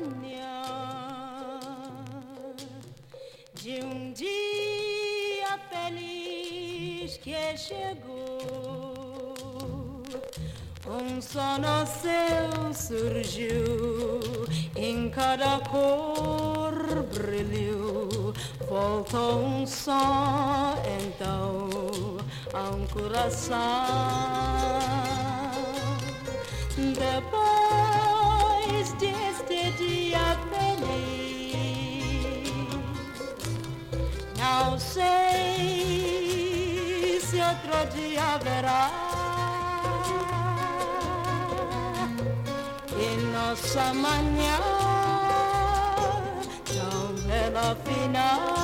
manhã de um dia feliz que chegou. Um só nasceu, surgiu, em cada cor brilhou. Voltou um só, então, a um coração. samanya Jangan final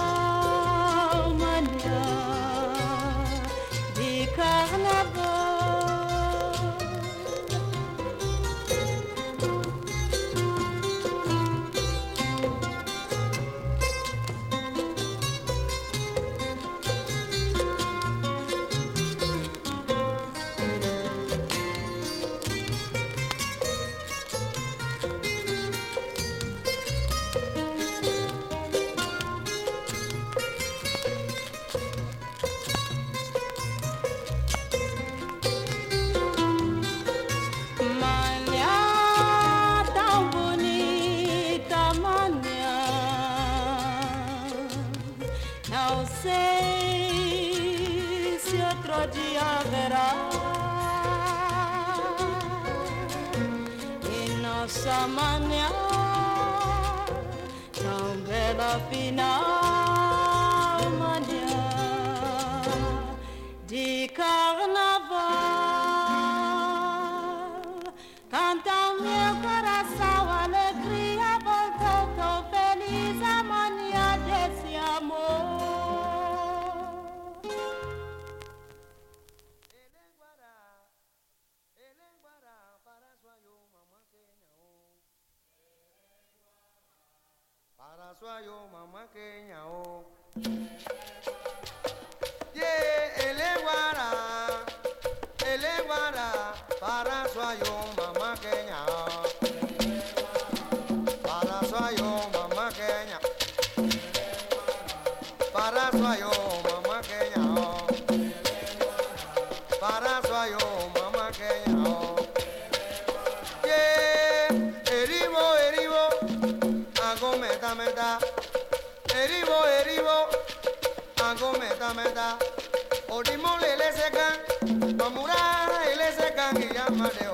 money.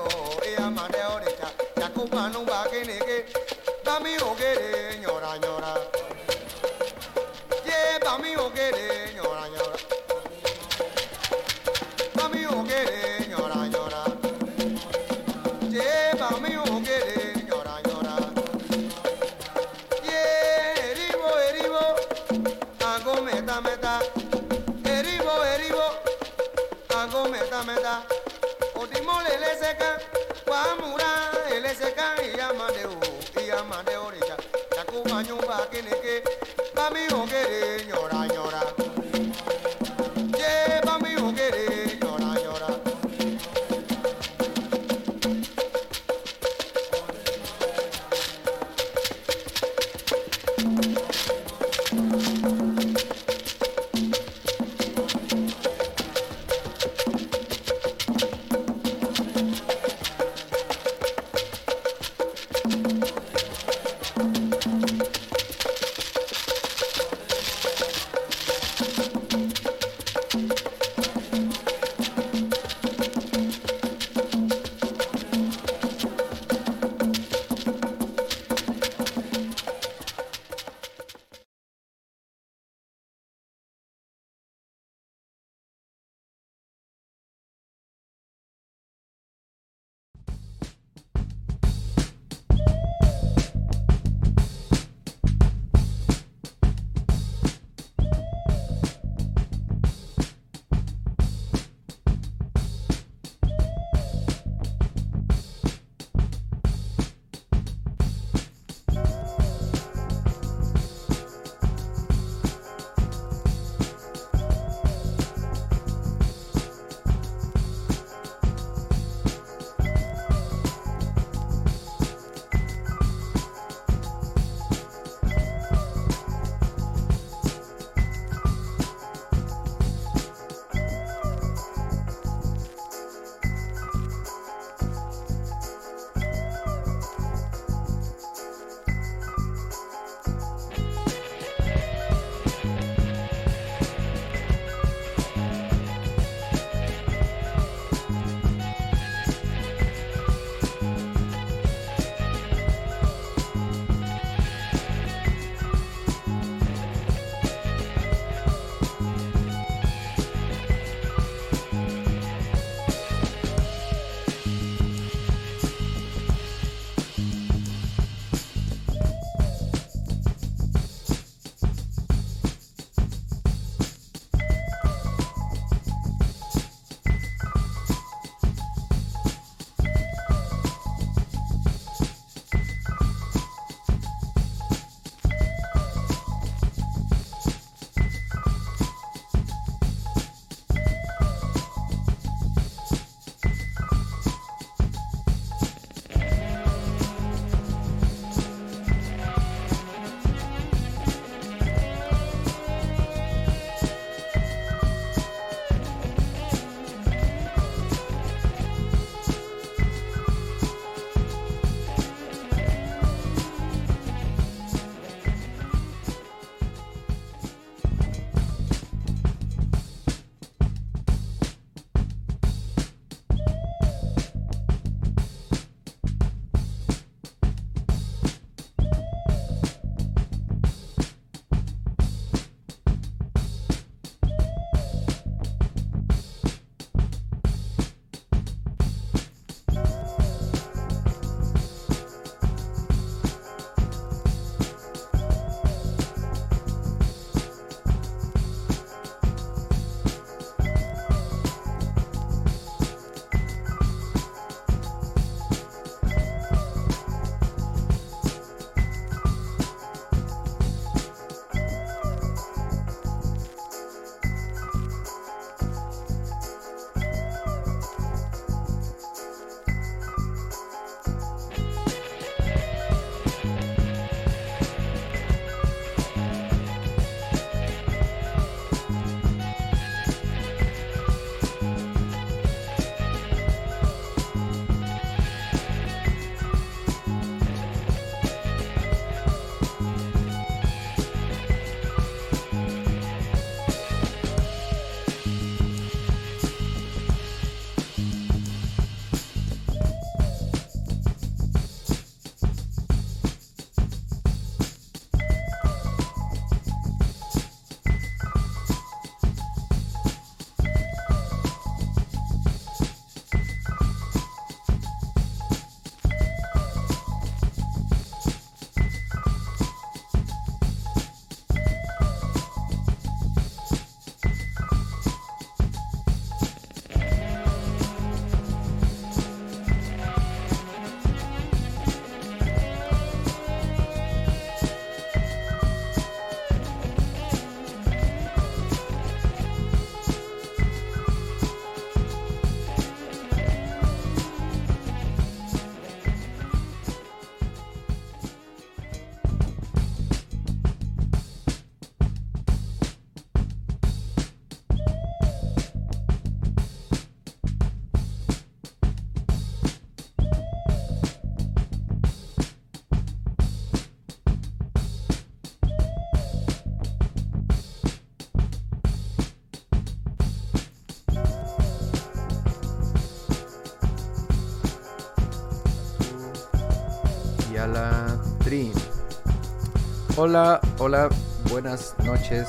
Hola, hola, buenas noches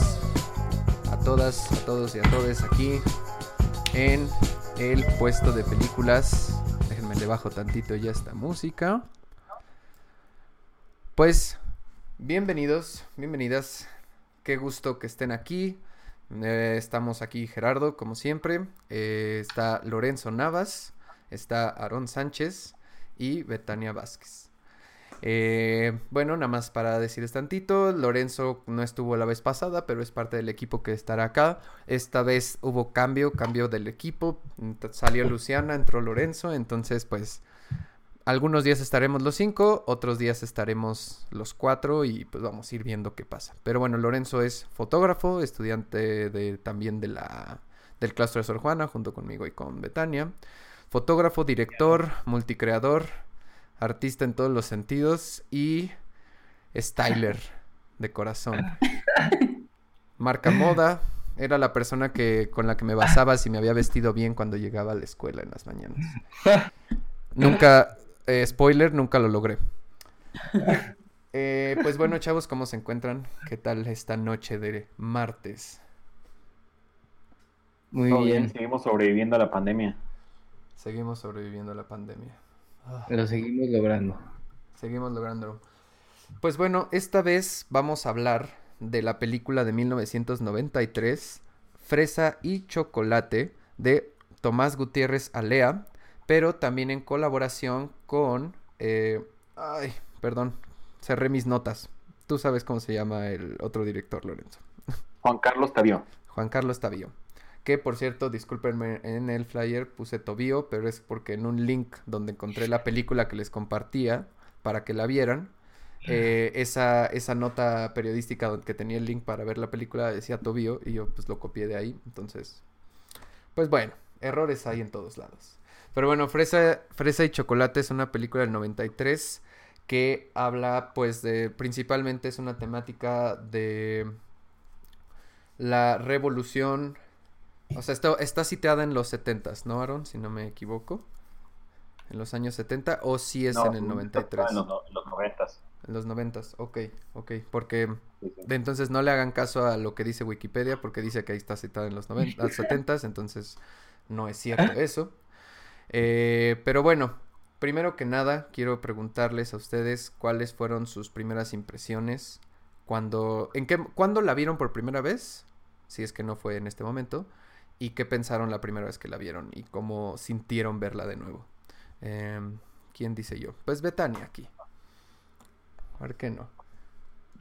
a todas, a todos y a todos aquí en el puesto de películas. Déjenme le bajo tantito ya esta música. Pues, bienvenidos, bienvenidas. Qué gusto que estén aquí. Eh, estamos aquí Gerardo, como siempre. Eh, está Lorenzo Navas, está Aarón Sánchez y Betania Vázquez. Eh, bueno, nada más para decirles tantito, Lorenzo no estuvo la vez pasada, pero es parte del equipo que estará acá. Esta vez hubo cambio, cambio del equipo, salió Luciana, entró Lorenzo, entonces pues algunos días estaremos los cinco, otros días estaremos los cuatro y pues vamos a ir viendo qué pasa. Pero bueno, Lorenzo es fotógrafo, estudiante de, también de la, del claustro de Sor Juana, junto conmigo y con Betania. Fotógrafo, director, multicreador, artista en todos los sentidos y styler de corazón. Marca moda, era la persona que con la que me basaba si me había vestido bien cuando llegaba a la escuela en las mañanas. Nunca, eh, spoiler, nunca lo logré. Eh, pues bueno, chavos, ¿cómo se encuentran? ¿Qué tal esta noche de martes? Muy bien. bien, seguimos sobreviviendo a la pandemia. Seguimos sobreviviendo a la pandemia. Lo seguimos logrando. Seguimos logrando. Pues bueno, esta vez vamos a hablar de la película de 1993, Fresa y Chocolate, de Tomás Gutiérrez Alea, pero también en colaboración con... Eh, ay, perdón, cerré mis notas. Tú sabes cómo se llama el otro director, Lorenzo. Juan Carlos Tavío. Juan Carlos Tavío. Que por cierto, discúlpenme, en el flyer puse Tobío, pero es porque en un link donde encontré la película que les compartía para que la vieran, eh, esa, esa nota periodística que tenía el link para ver la película decía Tobío y yo pues lo copié de ahí. Entonces, pues bueno, errores hay en todos lados. Pero bueno, Fresa, Fresa y Chocolate es una película del 93 que habla pues de, principalmente es una temática de la revolución o sea, está, está situada en los 70, ¿no, Aaron? Si no me equivoco. En los años 70 o si es en el 93. En los, los 90. En los 90, ok, ok. Porque de entonces no le hagan caso a lo que dice Wikipedia porque dice que ahí está citada en los 90, 70, entonces no es cierto eso. Eh, pero bueno, primero que nada quiero preguntarles a ustedes cuáles fueron sus primeras impresiones cuando, en qué, ¿cuándo la vieron por primera vez? Si es que no fue en este momento y qué pensaron la primera vez que la vieron y cómo sintieron verla de nuevo. Em, ¿Quién dice yo? Pues Betania aquí. A ver qué no.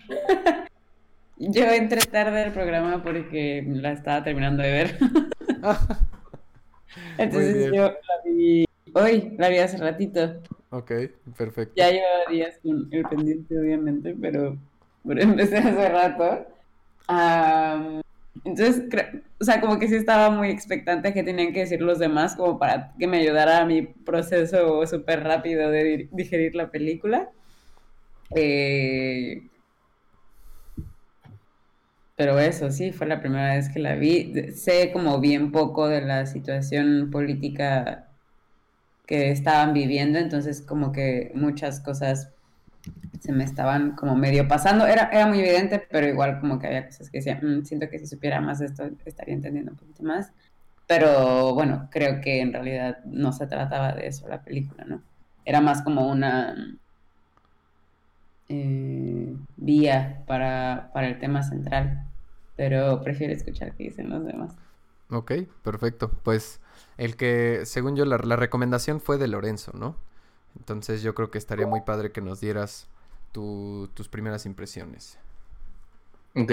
yo entré tarde al programa porque la estaba terminando de ver. Entonces yo la vi hoy, la vi hace ratito. Ok, perfecto. Ya llevaba días con el pendiente, obviamente, pero, pero empecé hace rato. Entonces, o sea, como que sí estaba muy expectante a qué tenían que decir los demás, como para que me ayudara a mi proceso súper rápido de digerir la película. Eh, pero eso, sí, fue la primera vez que la vi. Sé como bien poco de la situación política que estaban viviendo, entonces como que muchas cosas se me estaban como medio pasando. Era, era muy evidente, pero igual como que había cosas que decía, mm, siento que si supiera más esto estaría entendiendo un poquito más. Pero bueno, creo que en realidad no se trataba de eso la película, ¿no? Era más como una eh, vía para, para el tema central, pero prefiero escuchar qué dicen los demás. Ok, perfecto. Pues el que, según yo, la recomendación fue de Lorenzo, ¿no? Entonces yo creo que estaría muy padre que nos dieras tus primeras impresiones. Ok.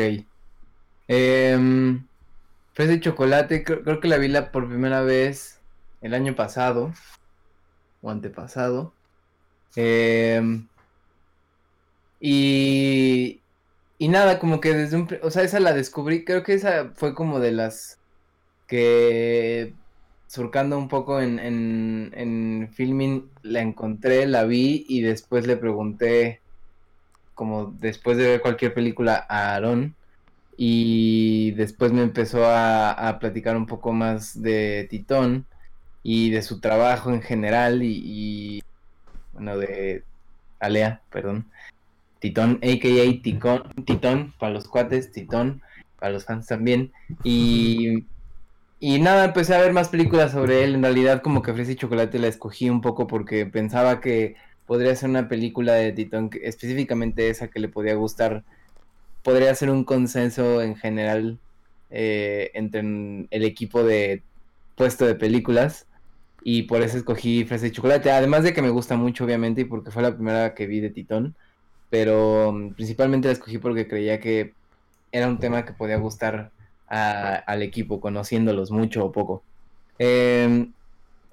Eh, fresa chocolate, creo, que la vi la por primera vez el año pasado o antepasado. Em, y, y nada, como que desde un... O sea, esa la descubrí, creo que esa fue como de las que surcando un poco en, en, en filming, la encontré, la vi y después le pregunté, como después de ver cualquier película, a Aaron. Y después me empezó a, a platicar un poco más de Titón y de su trabajo en general y, bueno, de, Alea, perdón. Titón, a.k.a. Ticón, Titón, para los cuates, Titón, para los fans también. Y, y nada, empecé a ver más películas sobre él. En realidad, como que Fresa y Chocolate la escogí un poco porque pensaba que podría ser una película de Titón, específicamente esa que le podía gustar. Podría ser un consenso en general eh, entre el equipo de puesto de películas. Y por eso escogí Fresa y Chocolate. Además de que me gusta mucho, obviamente, y porque fue la primera que vi de Titón. Pero mm, principalmente la escogí porque creía que era un tema que podía gustar a- al equipo, conociéndolos mucho o poco. Em,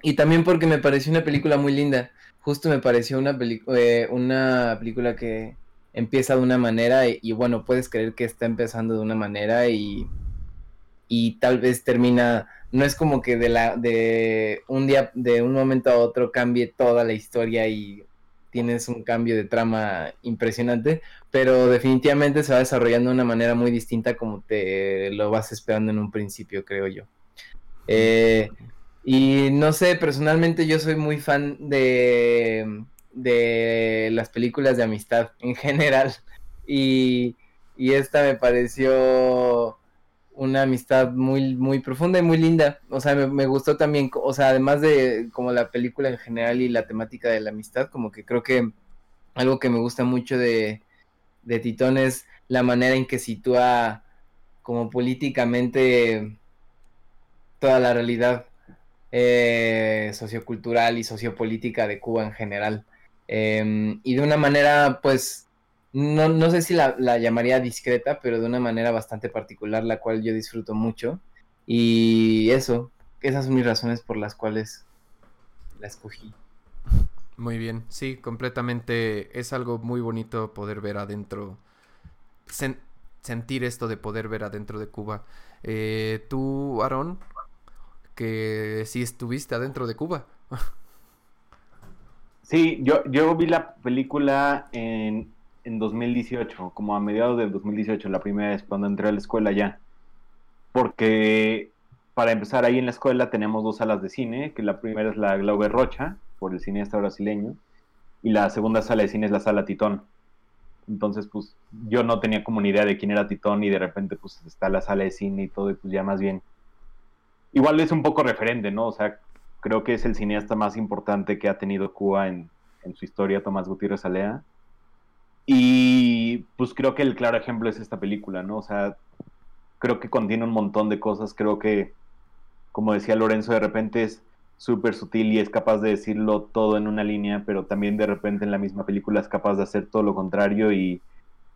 y también porque me pareció una película muy linda. Justo me pareció una, eh, una película que empieza de una manera y, y bueno, puedes creer que está empezando de una manera y, y tal vez termina, no es como que de la de un día de un momento a otro cambie toda la historia y tienes un cambio de trama impresionante, pero definitivamente se va desarrollando de una manera muy distinta como te lo vas esperando en un principio, creo yo. Eh, y no sé, personalmente yo soy muy fan de, de las películas de amistad en general. Y, y esta me pareció una amistad muy, muy profunda y muy linda. O sea, me, me gustó también, o sea, además de como la película en general y la temática de la amistad, como que creo que algo que me gusta mucho de, de Titón es la manera en que sitúa como políticamente toda la realidad eh, sociocultural y sociopolítica de Cuba en general. Eh, y de una manera, pues, no, no sé si la, la llamaría discreta, pero de una manera bastante particular, la cual yo disfruto mucho. Y eso, esas son mis razones por las cuales la escogí. Muy bien, sí, completamente. Es algo muy bonito poder ver adentro, sen- sentir esto de poder ver adentro de Cuba. Eh, tú, Aarón, que sí estuviste adentro de Cuba. Sí, yo, yo vi la película en, en 2018, como a mediados del 2018, la primera vez cuando entré a la escuela ya. Porque para empezar ahí en la escuela tenemos dos salas de cine, que la primera es la Glauber Rocha, por el cineasta brasileño, y la segunda sala de cine es la sala Titón. Entonces, pues yo no tenía como ni idea de quién era Titón y de repente pues está la sala de cine y todo y pues ya más bien. Igual es un poco referente, ¿no? O sea, creo que es el cineasta más importante que ha tenido Cuba en, en su historia, Tomás Gutiérrez Alea. Y pues creo que el claro ejemplo es esta película, ¿no? O sea, creo que contiene un montón de cosas, creo que, como decía Lorenzo, de repente es súper sutil y es capaz de decirlo todo en una línea, pero también de repente en la misma película es capaz de hacer todo lo contrario y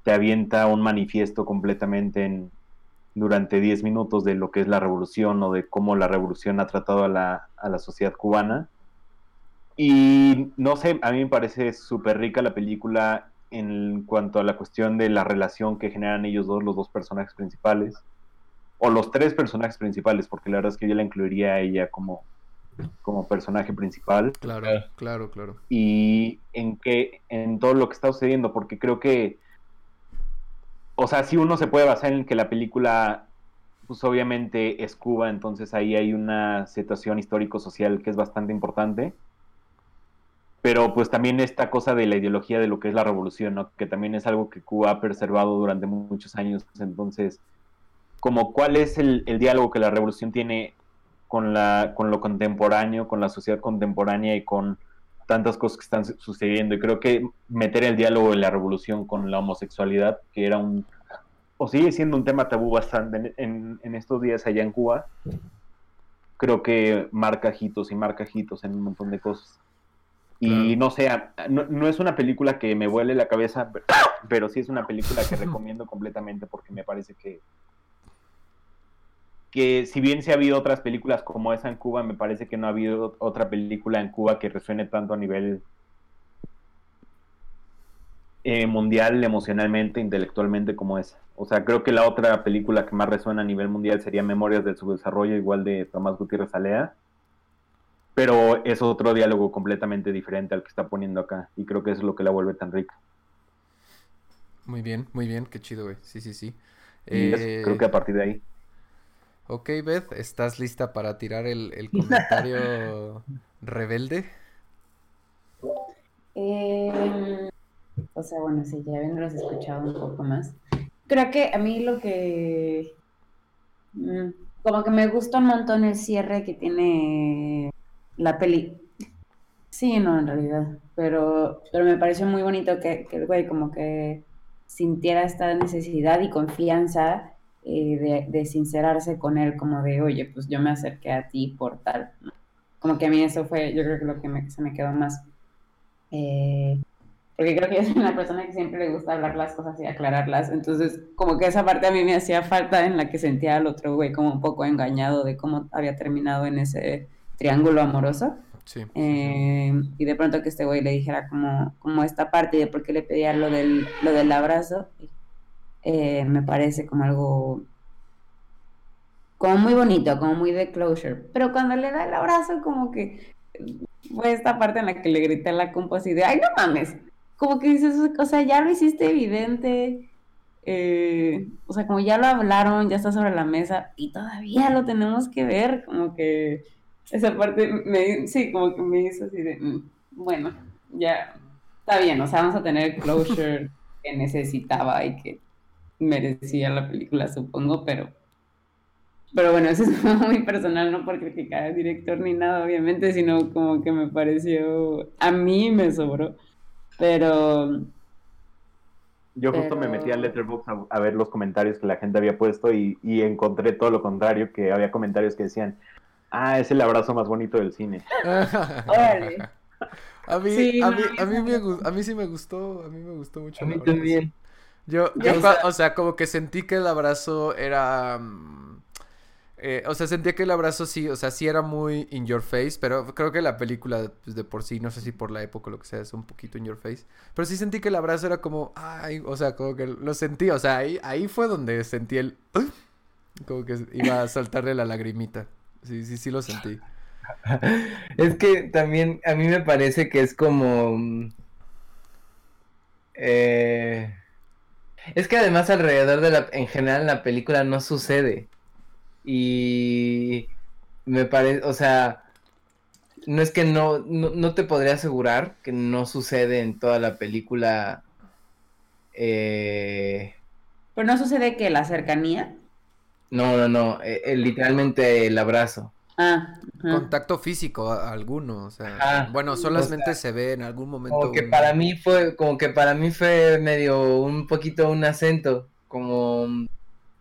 te avienta un manifiesto completamente en, durante 10 minutos de lo que es la revolución o de cómo la revolución ha tratado a la, a la sociedad cubana. Y no sé, a mí me parece súper rica la película en cuanto a la cuestión de la relación que generan ellos dos, los dos personajes principales, o los tres personajes principales, porque la verdad es que yo la incluiría a ella como, como personaje principal Claro, Claro. claro, claro. y en que en todo lo que está sucediendo, porque creo que, o sea, sí uno se puede basar en que la película, pues obviamente es Cuba, entonces ahí hay una situación histórico-social que es bastante importante, pero pues también esta cosa de la ideología de lo que es la revolución, ¿no? que también es algo que Cuba ha preservado durante muchos años, entonces, como cuál es el, diálogo que la revolución tiene con, la, con lo contemporáneo, con la sociedad contemporánea y con tantas cosas que están su- sucediendo. Y creo que meter el diálogo de la revolución con la homosexualidad, que era un, o sigue siendo un tema tabú bastante en, en- en estos días allá en Cuba, creo que marca hitos y marca hitos en un montón de cosas. Y Claro. no sé, a- no, no es una película que me vuele la cabeza, pero- pero sí es una película que recomiendo completamente porque me parece que, que si bien se ha habido otras películas como esa en Cuba, me parece que no ha habido otra película en Cuba que resuene tanto a nivel eh, mundial, emocionalmente, intelectualmente como esa. O sea, creo que la otra película que más resuena a nivel mundial sería Memorias del Subdesarrollo, igual de Tomás Gutiérrez Alea. Pero es otro diálogo completamente diferente al que está poniendo acá. Y creo que eso es lo que la vuelve tan rica. Muy bien, muy bien, qué chido, güey. Sí, sí, sí. Y eso, Eh, creo que a partir de ahí. Ok, Beth, ¿estás lista para tirar el, el comentario rebelde? Eh, o sea, bueno, sí, ya habiéndolos escuchado un poco más. Creo que a mí lo que, mm, como que me gusta un montón el cierre que tiene la peli. Sí, no, en realidad, pero, pero me pareció muy bonito que, que el güey como que sintiera esta necesidad y confianza eh, de, sincerarse con él, como de, oye, pues yo me acerqué a ti por tal. Como que a mí eso fue, yo creo que lo que se me quedó más. eh, porque creo que yo una persona que siempre le gusta hablar las cosas y aclararlas. Entonces, como que esa parte a mí me hacía falta en la que sentía al otro güey como un poco engañado de cómo había terminado en ese triángulo amoroso. Sí. Eh, y de pronto que este güey le dijera como, como esta parte de por qué le pedía lo del, lo del abrazo, eh, me parece como algo como muy bonito, como muy de closure. Pero cuando le da el abrazo, como que fue esta parte en la que le grité a la compa así de, ay, no mames. Como que dices, o sea, ya lo hiciste evidente. eh, o sea, como ya lo hablaron, ya está sobre la mesa y todavía lo tenemos que ver. Como que esa parte, me, sí, como que me hizo así de, "Mm, bueno, ya está bien. O sea, vamos a tener el closure que necesitaba y que merecía la película, supongo, pero pero bueno, eso es muy personal, no por criticar al director ni nada, obviamente, sino como que me pareció, a mí me sobró, pero Yo justo me metí a Letterboxd a, a ver los comentarios que la gente había puesto y, y encontré todo lo contrario, que había comentarios que decían, ah, es el abrazo más bonito del cine. órale. A mí, Sí, a no, mí, a mí me a mí sí me gustó, a mí me gustó mucho A mí también. Yo, yo o sea, como que sentí que el abrazo era... mm, eh, o sea, sentía que el abrazo sí, o sea, sí era muy in your face, pero creo que la película pues, de por sí, no sé si por la época o lo que sea, es un poquito in your face. Pero sí sentí que el abrazo era como, ay, o sea, como que lo sentí, o sea, ahí, ahí fue donde sentí el... Como que iba a saltarle la lagrimita. Sí, sí, sí lo sentí. Es que también a mí me parece que es como... mm, eh, es que además alrededor de la... En general en la película no sucede. Y me parece, o sea, no es que no, no, no te podría asegurar que no sucede en toda la película. eh, Pero no sucede que la cercanía. No, no, no, eh, eh, literalmente el abrazo. Ah, ajá. Contacto físico a- alguno, o sea, Ajá. bueno, O solamente se ve en algún momento. Como que un- para mí fue, como que para mí fue medio un poquito un acento, como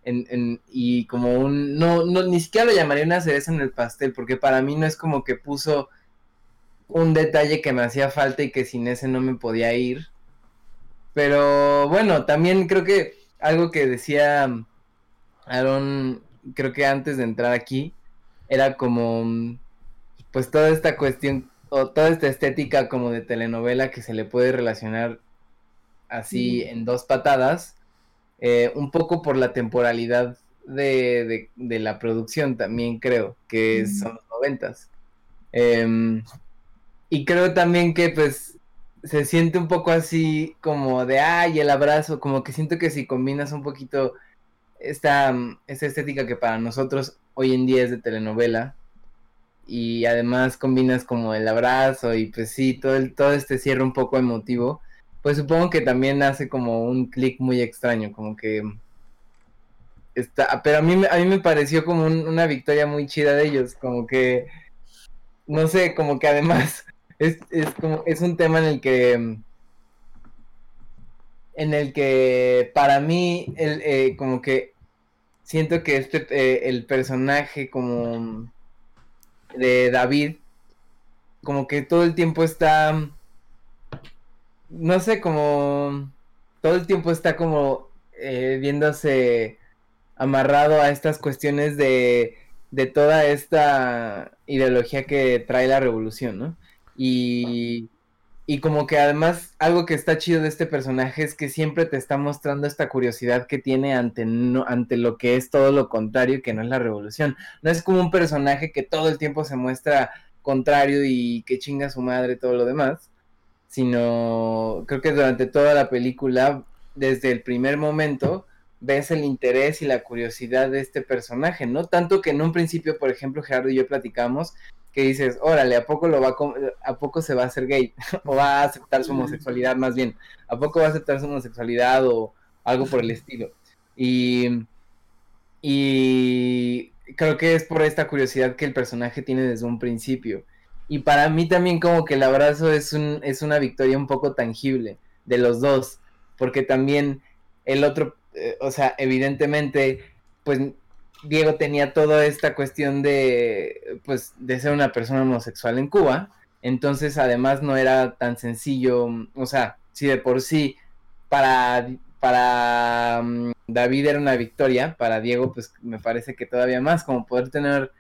en, en- y como un, no, no, ni siquiera lo llamaría una cereza en el pastel, porque para mí no es como que puso un detalle que me hacía falta y que sin ese no me podía ir. Pero bueno, también creo que algo que decía Aaron, creo que antes de entrar aquí, era como, pues toda esta cuestión, o toda esta estética como de telenovela que se le puede relacionar así en dos patadas, eh, un poco por la temporalidad de, de- de la producción también creo, que son los noventas. Em, y creo también que pues se siente un poco así como de, ay, el abrazo, como que siento que si combinas un poquito esta, esta estética que para nosotros hoy en día es de telenovela, y además combinas como el abrazo y pues sí, todo, el, todo este cierre un poco emotivo, pues supongo que también hace como un clic muy extraño, como que está, pero a mí, a mí me pareció como un- una victoria muy chida de ellos, como que, no sé, como que además es, es como, es un tema en el que, en el que para mí, el, eh, como que siento que este, eh, el personaje como de David, como que todo el tiempo está, no sé, como todo el tiempo está como eh, viéndose amarrado a estas cuestiones de, de toda esta ideología que trae la revolución, ¿no? Y, y como que además algo que está chido de este personaje es que siempre te está mostrando esta curiosidad que tiene ante, ante lo que es todo lo contrario, que no es la revolución. No es como un personaje que todo el tiempo se muestra contrario y que chinga su madre todo lo demás, sino creo que durante toda la película, desde el primer momento, ves el interés y la curiosidad de este personaje, ¿no? Tanto que en un principio, por ejemplo, Gerardo y yo platicamos que dices, órale, ¿a poco lo va a, a poco se va a hacer gay? o va a aceptar su homosexualidad más bien, ¿a poco va a aceptar su homosexualidad o algo por el estilo? Y, y creo que es por esta curiosidad que el personaje tiene desde un principio. Y para mí también como que el abrazo es, un, es una victoria un poco tangible de los dos, porque también el otro, eh, o sea, evidentemente, pues Diego tenía toda esta cuestión de, pues, de ser una persona homosexual en Cuba, entonces además no era tan sencillo, o sea, si de por sí para, para mm, David era una victoria, para Diego pues me parece que todavía más, como poder tener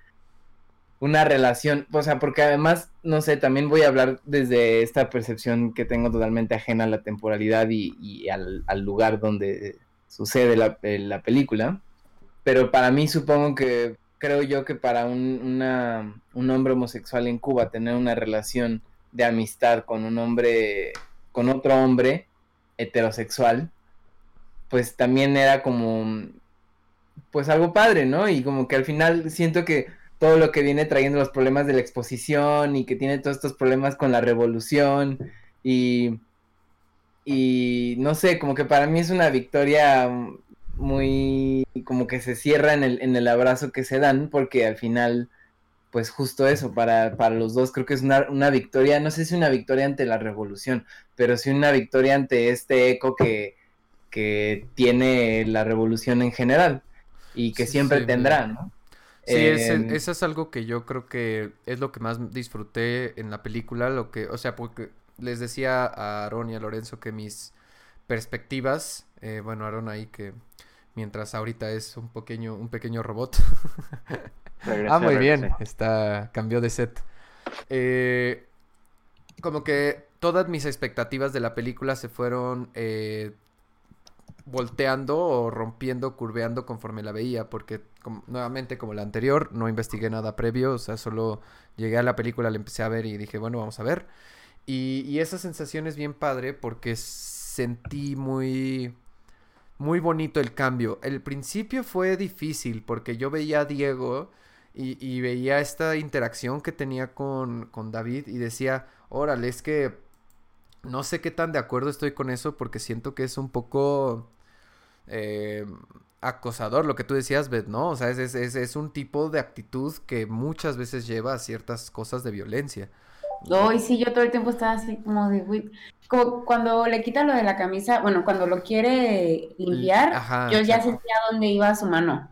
una relación, o sea, porque además, no sé, también voy a hablar desde esta percepción que tengo totalmente ajena a la temporalidad y, al, lugar donde sucede la, eh, la película, pero para mí supongo que, creo yo que para un, un hombre homosexual en Cuba tener una relación de amistad con un hombre, con otro hombre heterosexual, pues también era como, pues algo padre, ¿no? Y como que al final siento que todo lo que viene trayendo los problemas de la exposición y que tiene todos estos problemas con la revolución y, y no sé, como que para mí es una victoria muy, como que se cierra en el, en el abrazo que se dan porque al final, pues justo eso, para, para los dos creo que es una, una victoria, no sé si una victoria ante la revolución, pero sí una victoria ante este eco que, que tiene la revolución en general y que Sí, sí, tendrá, sí. ¿no? Sí, ese- Eh, eso es algo que yo creo que es lo que más disfruté en la película, lo que, o sea, porque les decía a Aaron y a Lorenzo que mis perspectivas, eh, bueno, Aaron ahí que mientras ahorita es un pequeño, un pequeño robot. Regresé, ah, muy bien, está, cambió de set. Eh, como que todas mis expectativas de la película se fueron eh, volteando o rompiendo, curveando conforme la veía, porque como- nuevamente como la anterior, no investigué nada previo, o sea, solo llegué a la película, la empecé a ver y dije, bueno, vamos a ver. Y, y esa sensación es bien padre porque sentí muy, muy bonito el cambio. El principio fue difícil porque yo veía a Diego y, veía esta interacción que tenía con, David y decía, órale, es que no sé qué tan de acuerdo estoy con eso porque siento que es un poco eh, acosador lo que tú decías, Beth, ¿no? O sea, es, un tipo de actitud que muchas veces lleva a ciertas cosas de violencia. No, y sí, yo todo el tiempo estaba así como de, como cuando le quita lo de la camisa, bueno, cuando lo quiere limpiar, Ajá, yo ya sentía dónde iba su mano,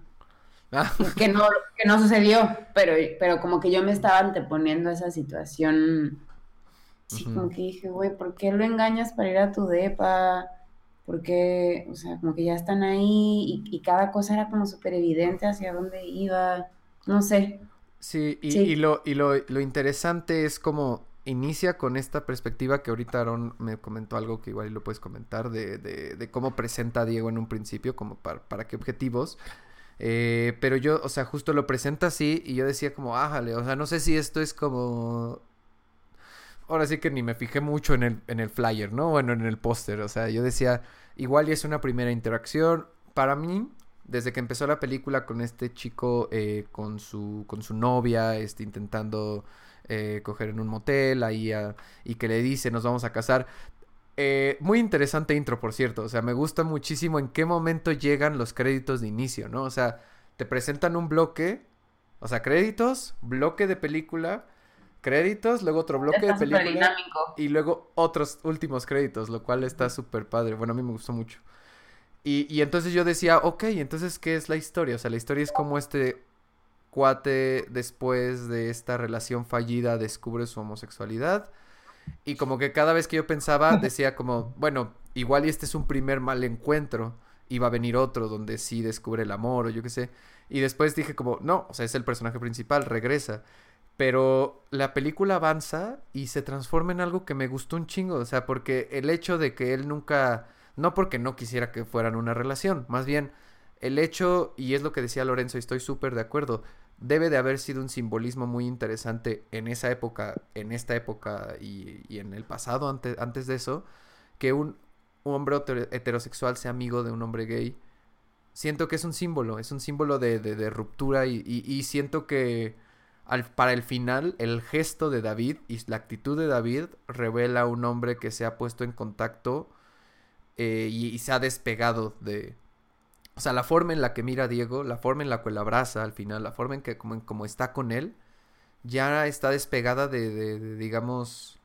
Ah, que no, que no sucedió, pero, pero como que yo me estaba anteponiendo a esa situación, sí, como que dije, güey, ¿por qué lo engañas para ir a tu depa? ¿Por qué? O sea, como que ya están ahí y, y cada cosa era como súper evidente hacia dónde iba, no sé. Sí, y, Sí. y lo, y lo, lo interesante es como inicia con esta perspectiva que ahorita Aaron me comentó algo que igual lo puedes comentar de, de, cómo presenta a Diego en un principio, como para, para qué objetivos. Eh, pero yo, o sea, justo lo presenta así y yo decía como, ájale, o sea, no sé si esto es como... Ahora sí que ni me fijé mucho en el, en el flyer, ¿no? Bueno, en el póster, o sea, yo decía, igual y es una primera interacción. Para mí, desde que empezó la película con este chico, eh, con, su, con su novia, este, intentando eh, coger en un motel, ahí a- y que le dice, nos vamos a casar. Eh, muy interesante intro, por cierto. O sea, me gusta muchísimo en qué momento llegan los créditos de inicio, ¿no? O sea, te presentan un bloque, o sea, créditos, bloque de película, créditos, luego otro bloque de Está película dinámico. y luego otros últimos créditos, lo cual está súper padre. Bueno, a mí me gustó mucho. Y, y entonces yo decía, ok, entonces, ¿qué es la historia? O sea, la historia es como este cuate después de esta relación fallida descubre su homosexualidad. Y como que cada vez que yo pensaba, decía como, bueno, igual y este es un primer mal encuentro. Y va a venir otro donde sí descubre el amor o yo qué sé. Y después dije como, no, o sea, es el personaje principal, regresa. Pero la película avanza y se transforma en algo que me gustó un chingo. O sea, porque el hecho de que él nunca. No porque no quisiera que fueran una relación. Más bien, el hecho, y es lo que decía Lorenzo, y estoy súper de acuerdo. Debe de haber sido un simbolismo muy interesante en esa época, en esta época y, en el pasado, antes, antes de eso, que un, hombre heter- heterosexual sea amigo de un hombre gay. Siento que es un símbolo, es un símbolo de, ruptura y, siento que para el final, el gesto de David y la actitud de David revela a un hombre que se ha puesto en contacto eh, y se ha despegado de... O sea, la forma en la que mira a Diego, la forma en la que lo abraza al final, la forma en que como, como está con él, ya está despegada de, de- de, digamos,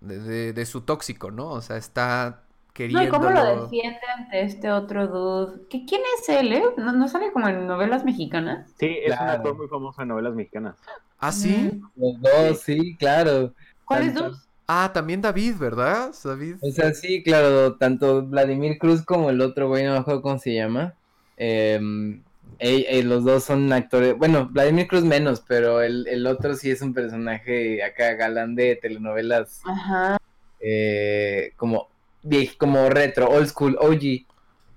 de, de- de su tóxico, ¿no? O sea, está No, ¿y cómo lo defiende ante este otro dude? ¿Qué, ¿Quién es él, eh? ¿No, no sale como en novelas mexicanas? Sí, es un Claro. actor muy famoso en novelas mexicanas. ¿Ah, sí? Los dos, sí, claro. ¿Cuáles dos? Ah, también David, ¿verdad? David. O sea, sí, claro, tanto Vladimir Cruz como el otro güey, no me acuerdo cómo se llama. em, ey- ey, los dos son actores, bueno, Vladimir Cruz menos, pero el, el otro sí es un personaje acá galán de telenovelas Ajá. eh, como, como retro, old school, OG.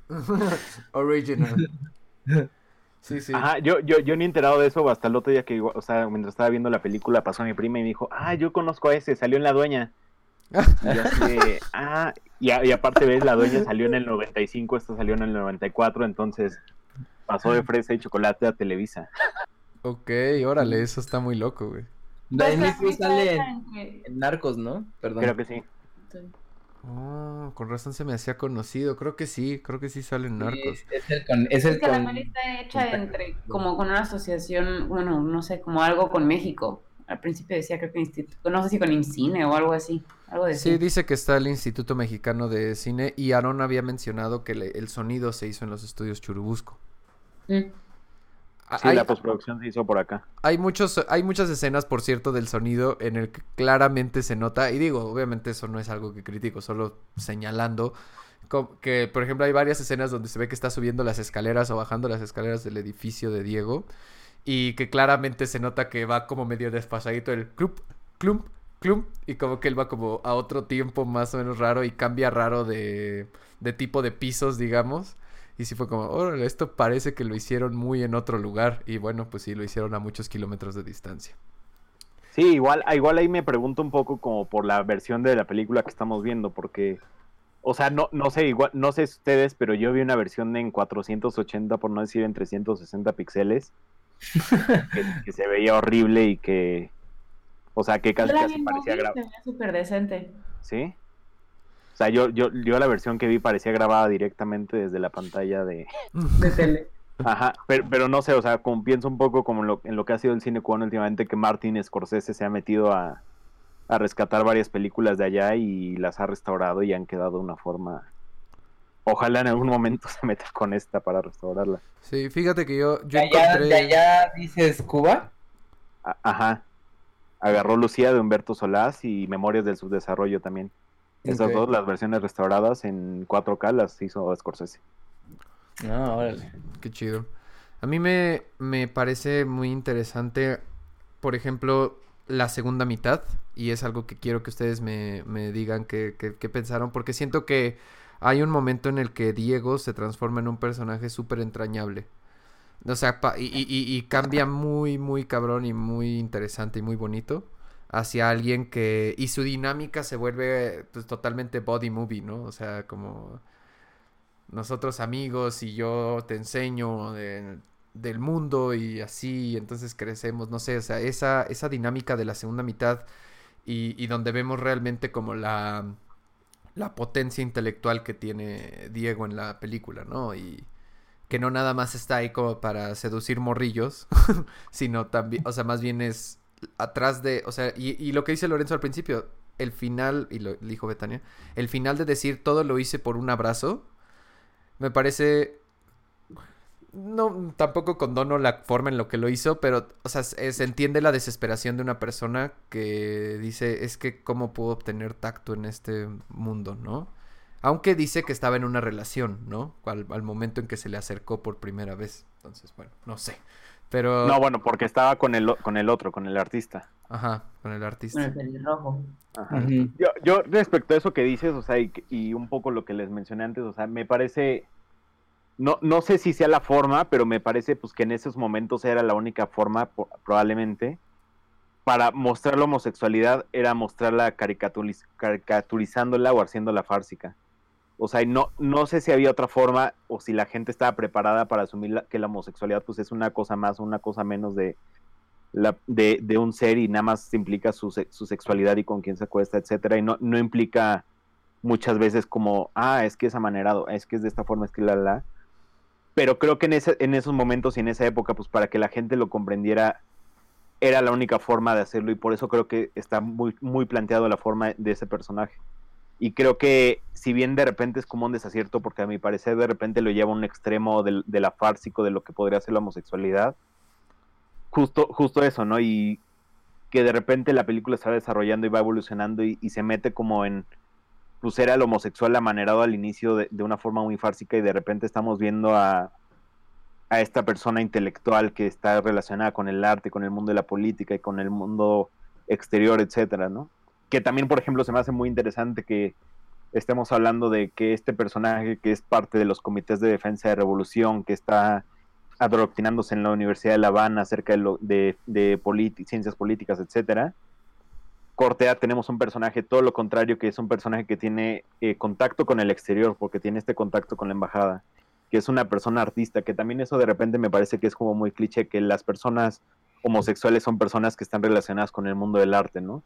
Original. Sí, sí. Ajá, yo, yo, yo ni he enterado de eso hasta el otro día que, igual- o sea, mientras estaba viendo la película, pasó mi prima y me dijo, ah, yo conozco a ese, salió en La Dueña. Y yo así ah, y, a- y aparte ves, La Dueña salió en el 95, esta salió en el 94, entonces pasó de fresa y chocolate a Televisa. Ok, órale, eso está muy loco, güey. Pues sale en, Narcos, ¿no? Perdón. Creo que sí. Oh, con razón se me hacía conocido. Creo que sí, creo que sí salen Sí, narcos. es el con, es el Es que la con- peli está hecha entre, como con una asociación, bueno, no sé, como algo con México. Al principio decía, creo que instituto, no sé si con INCINE o algo así. Algo de Sí, dice que está el Instituto Mexicano de Cine y Aaron había mencionado que le- el sonido se hizo en los estudios Churubusco. Mm. Ah, Sí, hay, la postproducción se hizo por acá. hay muchos, hay muchas escenas, por cierto, del sonido en el que claramente se nota, y digo, obviamente eso no es algo que critico, solo señalando que, por ejemplo, hay varias escenas donde se ve que está subiendo las escaleras o bajando las escaleras del edificio de Diego, y que claramente se nota que va como medio despasadito el clump, clump, clump, y como que él va como a otro tiempo más o menos raro y cambia raro de, de tipo de pisos, digamos. Y sí fue como, órale, esto parece que lo hicieron muy en otro lugar. Y bueno, pues sí, lo hicieron a muchos kilómetros de distancia. Sí, igual, ah, igual ahí me pregunto un poco como por la versión de la película que estamos viendo, porque, o sea, no, no sé, igual, no sé ustedes, pero yo vi una versión en 480, por no decir en 360 píxeles, que, que se veía horrible y que, o sea, que casi, casi parecía móvil, grabada, se veía súper decente. ¿sí? Sea, yo, yo, yo la versión que vi parecía grabada directamente desde la pantalla de... De tele. Ajá, pero, pero no sé, o sea, como pienso un poco como en lo, en lo que ha sido el cine cubano últimamente, que Martin Scorsese se ha metido a, a rescatar varias películas de allá y las ha restaurado y han quedado de una forma... Ojalá en algún momento se meta con esta para restaurarla. Sí, fíjate que yo, yo ¿De allá, encontré... de allá dices Cuba? A- Ajá. Agarró Lucía de Humberto Solás y Memorias del Subdesarrollo también. Esas dos, las versiones restauradas en 4K, las hizo Scorsese. No, órale. Qué chido. A mí me, me parece muy interesante, por ejemplo, la segunda mitad. Y es algo que quiero que ustedes me, me digan qué que, que pensaron. Porque siento que hay un momento en el que Diego se transforma en un personaje súper entrañable. O sea, pa- y, y- y- y cambia muy, muy cabrón y muy interesante y muy bonito hacia alguien que... Y su dinámica se vuelve pues totalmente body movie, ¿no? O sea, como nosotros amigos y yo te enseño de- del mundo y así, entonces crecemos, no sé, o sea, esa, esa dinámica de la segunda mitad y, y donde vemos realmente como la, la potencia intelectual que tiene Diego en la película, ¿no? Y que no nada más está ahí como para seducir morrillos, sino también, o sea, más bien es atrás de, o sea, y, y lo que dice Lorenzo al principio, el final, y lo dijo Betania, el final de decir todo lo hice por un abrazo, me parece. No, tampoco condono la forma en lo que lo hizo, pero, o sea, se, entiende la desesperación de una persona que dice, es que cómo puedo obtener tacto en este mundo, ¿no? Aunque dice que estaba en una relación, ¿no? Al, al momento en que se le acercó por primera vez. Entonces, bueno, no sé. Pero... No, bueno, porque estaba con el, con el otro, con el artista. Ajá, con el Con artista. el pelirrojo. Ajá. Yo, yo respecto a eso que dices, o sea, y, un poco lo que les mencioné antes, o sea, me parece, no, no sé si sea la forma, pero me parece pues que en esos momentos era la única forma, probablemente, para mostrar la homosexualidad, era mostrarla caricaturiz- caricaturizándola o haciéndola fársica. O sea, no, no sé si había otra forma o si la gente estaba preparada para asumir que la homosexualidad pues es una cosa más o una cosa menos de, la, de, de un ser y nada más implica su, su sexualidad y con quién se acuesta, etcétera, y no, no implica muchas veces como, ah, es que es amanerado, es que es de esta forma, es que la, la. Pero creo que en, ese, en esos momentos y en esa época, pues para que la gente lo comprendiera, era la única forma de hacerlo y por eso creo que está muy, muy planteado la forma de ese personaje. Y creo que si bien de repente es como un desacierto, porque a mi parecer de repente lo lleva a un extremo de la fársico de lo que podría ser la homosexualidad, justo, justo eso, ¿no? Y que de repente la película se va desarrollando y va evolucionando y, se mete como en, pues era el homosexual amanerado al inicio de, de una forma muy fársica y de repente estamos viendo a, a esta persona intelectual que está relacionada con el arte, con el mundo de la política y con el mundo exterior, etcétera, ¿no? Que también, por ejemplo, se me hace muy interesante que estemos hablando de que este personaje que es parte de los comités de defensa de revolución, que está adoctrinándose en la Universidad de La Habana acerca de, lo, de, de ciencias políticas, etcétera, Cortea tenemos un personaje todo lo contrario, que es un personaje que tiene eh, contacto con el exterior, porque tiene este contacto con la embajada, que es una persona artista, que también eso de repente me parece que es como muy cliché, que las personas homosexuales son personas que están relacionadas con el mundo del arte, ¿no?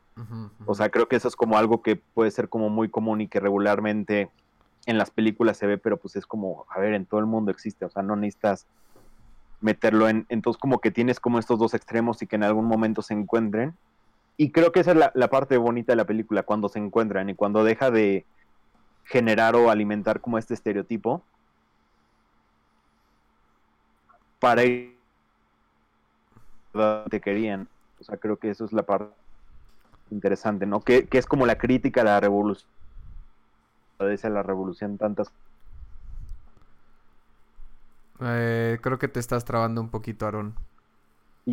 O sea, creo que eso es como algo que puede ser como muy común y que regularmente en las películas se ve, pero pues es como, a ver, en todo el mundo existe, o sea, no necesitas meterlo en, entonces como que tienes como estos dos extremos y que en algún momento se encuentren. Y creo que esa es la, la parte bonita de la película, cuando se encuentran y cuando deja de generar o alimentar como este estereotipo para ir te querían. O sea, creo que eso es la parte interesante, ¿no? Que, que es como la crítica a la revolución. A la revolución tantas Eh, creo que te estás trabando un poquito, Aaron.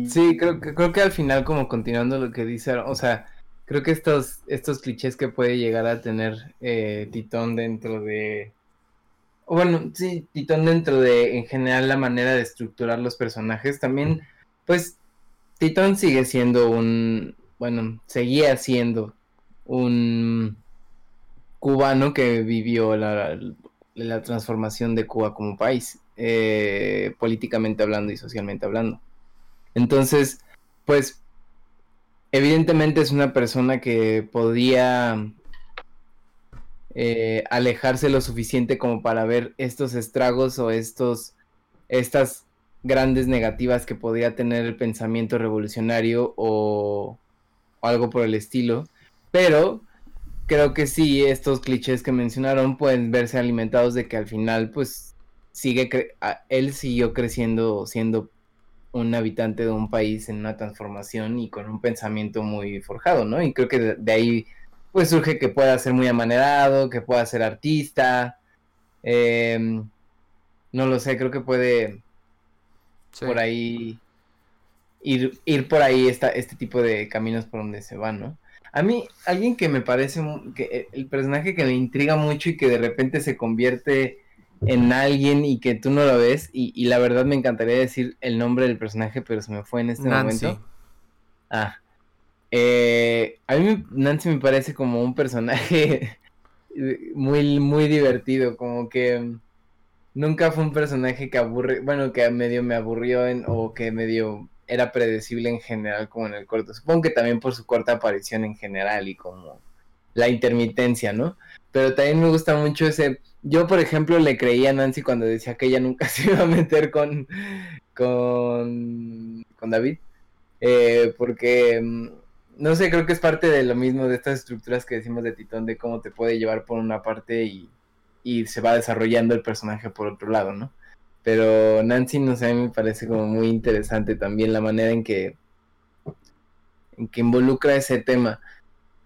Sí, creo que, creo que al final, como continuando lo que dice, Aaron, o sea, creo que estos, estos clichés que puede llegar a tener eh, Titón dentro de. o Bueno, sí, Titón dentro de, en general, la manera de estructurar los personajes. También, pues, Titón sigue siendo un. Bueno, seguía siendo un cubano que vivió la, la transformación de Cuba como país, eh, políticamente hablando y socialmente hablando. Entonces, pues, evidentemente es una persona que podía eh, alejarse lo suficiente como para ver estos estragos o estos, estas grandes negativas que podría tener el pensamiento revolucionario o, o algo por el estilo. Pero creo que sí, estos clichés que mencionaron pueden verse alimentados de que al final, pues, sigue, él siguió creciendo siendo un habitante de un país en una transformación y con un pensamiento muy forjado, ¿no? Y creo que de, de ahí pues surge que pueda ser muy amanerado, que pueda ser artista, em, no lo sé, creo que puede Sí. por ahí ir, ir por ahí esta, este tipo de caminos por donde se van, ¿no? A mí, alguien que me parece que eh, el personaje que me intriga mucho y que de repente se convierte en alguien y que tú no lo ves, y, y la verdad me encantaría decir el nombre del personaje, pero se me fue en este Nancy. momento. Ah. Eh, a mí Nancy me parece como un personaje muy, muy divertido, como que nunca fue un personaje que aburre, bueno, que medio me aburrió en, o que medio era predecible en general como en el corto. Supongo que también por su corta aparición en general y como la intermitencia, ¿no? Pero también me gusta mucho ese... Yo, por ejemplo, le creía a Nancy cuando decía que ella nunca se iba a meter con, con, con David. Eh, porque, mm, no sé, creo que es parte de lo mismo de estas estructuras que decimos de Titón, de cómo te puede llevar por una parte y, y se va desarrollando el personaje por otro lado, ¿no? Pero Nancy, no sé, me parece como muy interesante también la manera en que, en que involucra ese tema.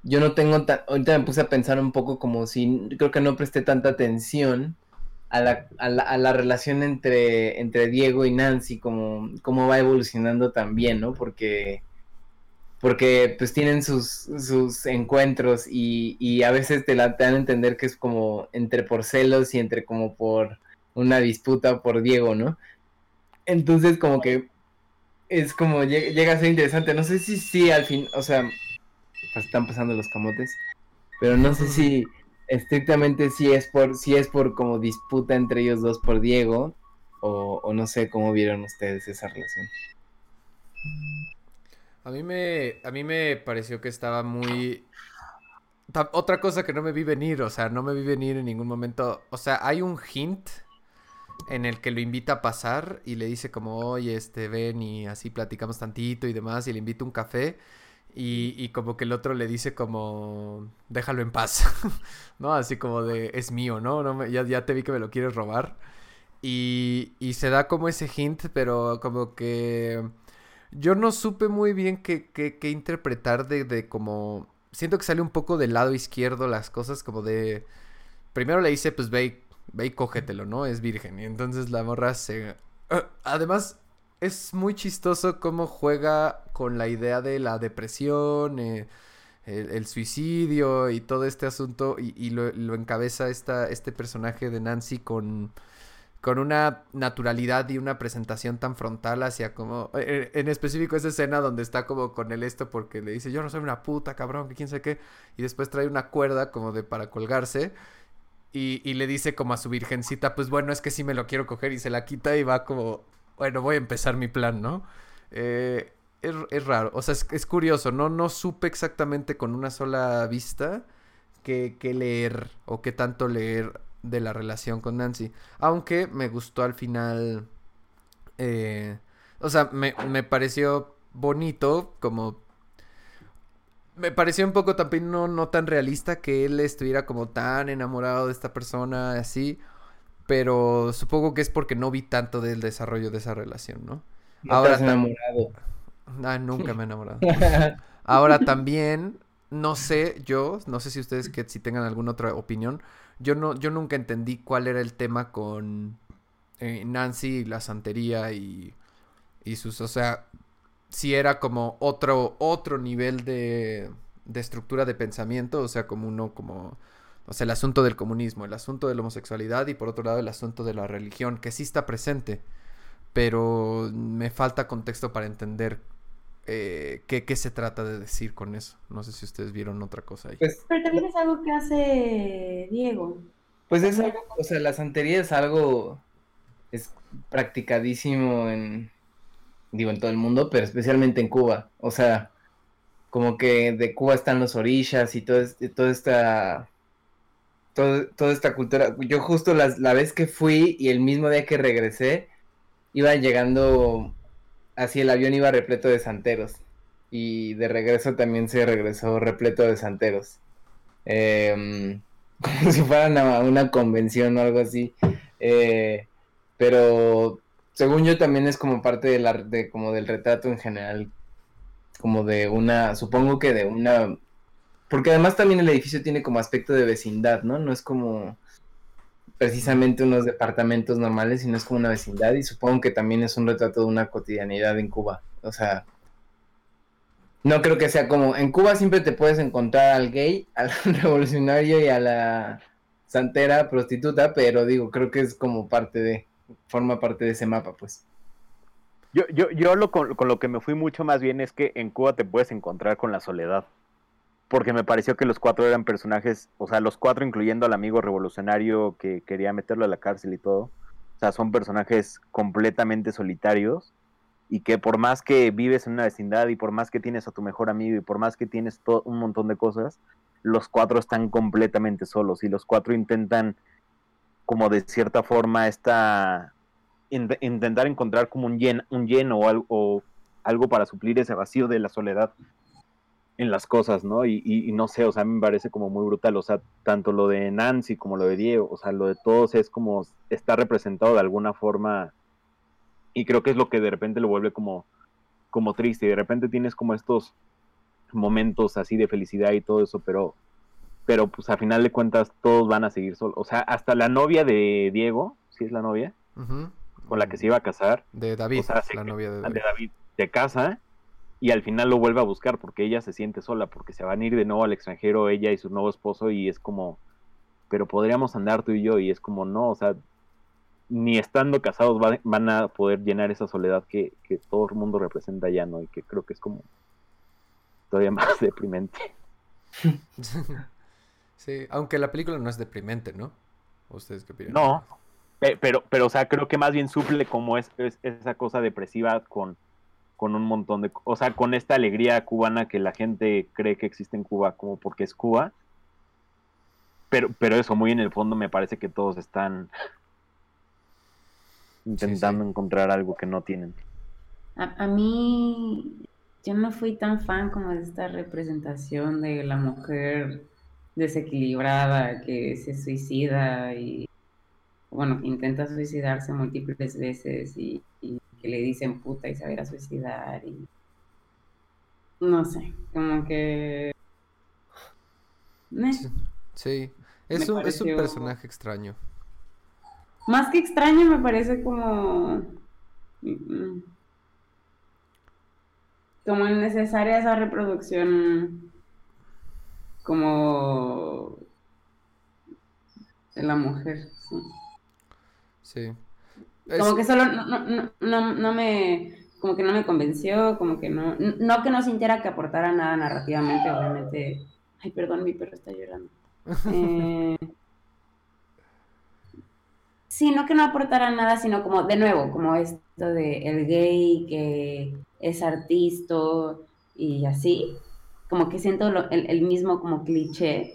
Yo no tengo tan, ahorita me puse a pensar un poco como si, creo que no presté tanta atención a la, a la, a la relación entre, entre Diego y Nancy, como cómo va evolucionando también, ¿no? Porque, porque pues tienen sus, sus encuentros y, y a veces te, la, te dan a entender que es como entre por celos y entre como por una disputa por Diego, ¿no? Entonces como que es como llega, llega a ser interesante. No sé si sí al fin, o sea, pues están pasando los camotes, pero no sé si estrictamente si es por si es por como disputa entre ellos dos por Diego o, o no sé cómo vieron ustedes esa relación. A mí me, a mí me pareció que estaba muy... Otra cosa que no me vi venir, o sea, no me vi venir en ningún momento. O sea, hay un hint en el que lo invita a pasar y le dice como, oye, este, ven y así platicamos tantito y demás, y le invita un café. Y, y como que el otro le dice como, déjalo en paz, ¿no? Así como de, es mío, ¿no? no me- ya, ya te vi que me lo quieres robar. Y, y se da como ese hint, pero como que yo no supe muy bien qué, qué- interpretar de, de como... Siento que sale un poco del lado izquierdo las cosas, como de... Primero le dice, pues ve y, ve y cógetelo, ¿no? Es virgen. Y entonces la morra se... Ah, Además, es muy chistoso cómo juega con la idea de la depresión, eh, el, el suicidio y todo este asunto. Y, y lo, lo encabeza esta, este personaje de Nancy con con una naturalidad y una presentación tan frontal hacia como... eh, En específico esa escena donde está como con el esto porque le dice, yo no soy una puta, cabrón, que quién sabe qué. Y después trae una cuerda como de para colgarse. Y, y le dice como a su virgencita, pues bueno, es que sí me lo quiero coger y se la quita y va como, bueno, voy a empezar mi plan, ¿no? Eh, es, es raro, o sea, es, es curioso, ¿no? No supe exactamente con una sola vista qué leer o qué tanto leer de la relación con Nancy. Aunque me gustó al final. eh, o sea, me, me pareció bonito. Como. Me pareció un poco también no, no tan realista que él estuviera como tan enamorado de esta persona así. Pero supongo que es porque no vi tanto del desarrollo de esa relación, ¿no? No Ahora estás enamorado. Ah, nunca me he enamorado. Ahora también, no sé, yo, no sé si ustedes que si tengan alguna otra opinión, yo no, yo nunca entendí cuál era el tema con eh, Nancy y la santería y, y sus, o sea, si era como otro, otro nivel de, de estructura de pensamiento, o sea, como uno, como, o sea, el asunto del comunismo, el asunto de la homosexualidad y por otro lado el asunto de la religión, que sí está presente, pero me falta contexto para entender eh, qué, qué se trata de decir con eso. No sé si ustedes vieron otra cosa ahí. Pues, Pero también es algo que hace Diego. pues es algo, o sea, la santería es algo, es practicadísimo en, digo, en todo el mundo, pero especialmente en Cuba. O sea, como que de Cuba están los orillas y todo este- toda esta, todo- toda esta cultura. Yo justo las- la vez que fui y el mismo día que regresé, iba llegando, así el avión iba repleto de santeros. Y de regreso también se regresó repleto de santeros. Em, como si fueran a una convención o algo así. Eh, pero según yo también es como parte de la, de, como del retrato en general. Como de una, supongo que de una... Porque además también el edificio tiene como aspecto de vecindad, ¿no? No es como precisamente unos departamentos normales, sino es como una vecindad y supongo que también es un retrato de una cotidianidad en Cuba. O sea, no creo que sea como en Cuba siempre te puedes encontrar al gay, al revolucionario y a la santera prostituta, pero digo, creo que es como parte de, forma parte de ese mapa, pues. Yo, yo, yo lo, con, con lo que me fui mucho más bien es que en Cuba te puedes encontrar con la soledad. Porque me pareció que los cuatro eran personajes, o sea, los cuatro incluyendo al amigo revolucionario que quería meterlo a la cárcel y todo. O sea, son personajes completamente solitarios y que por más que vives en una vecindad y por más que tienes a tu mejor amigo y por más que tienes un montón de cosas, los cuatro están completamente solos y los cuatro intentan como de cierta forma esta in- intentar encontrar como un, llen, un lleno o algo, o algo para suplir ese vacío de la soledad en las cosas, ¿no? Y, y, y no sé, o sea, me parece como muy brutal, o sea, tanto lo de Nancy como lo de Diego, o sea, lo de todos es como, está representado de alguna forma y creo que es lo que de repente lo vuelve como, como triste y de repente tienes como estos momentos así de felicidad y todo eso, pero, pero pues a final de cuentas todos van a seguir solos, o sea, hasta la novia de Diego, si es la novia, con la que se iba a casar, De David, o sea, se- la novia de de David. David se casa y al final lo vuelve a buscar porque ella se siente sola, porque se van a ir de nuevo al extranjero ella y su nuevo esposo y es como, pero podríamos andar tú y yo y es como, no, o sea, ni estando casados va- van a poder llenar esa soledad que, que todo el mundo representa ya, ¿no? Y que creo que es como todavía más deprimente. sí, aunque la película no es deprimente, ¿no? ¿Ustedes qué opinan? No, pe- pero, pero, o sea, creo que más bien suple como es, es- esa cosa depresiva con, con un montón de, o sea, con esta alegría cubana que la gente cree que existe en Cuba como porque es Cuba. Pero, pero eso, muy en el fondo me parece que todos están intentando encontrar algo que no tienen. A, a mí, yo no fui tan fan como de esta representación de la mujer desequilibrada que se suicida y, bueno, que intenta suicidarse múltiples veces y, y que le dicen puta y se va a ir a suicidar y no sé, como que... Sí, sí. Es, un, es un personaje extraño. Más que extraño me parece como... Como innecesaria esa reproducción como de la mujer. sí. Sí. Como Es- que solo no, no, no, no, me, como que no me convenció, como que no, no que no sintiera que aportara nada narrativamente, obviamente. Ay, perdón, mi perro está llorando. Eh, sí, no que no aportara nada, sino como, de nuevo, como esto de el gay que es artista y así, como que siento lo- el, el mismo como cliché,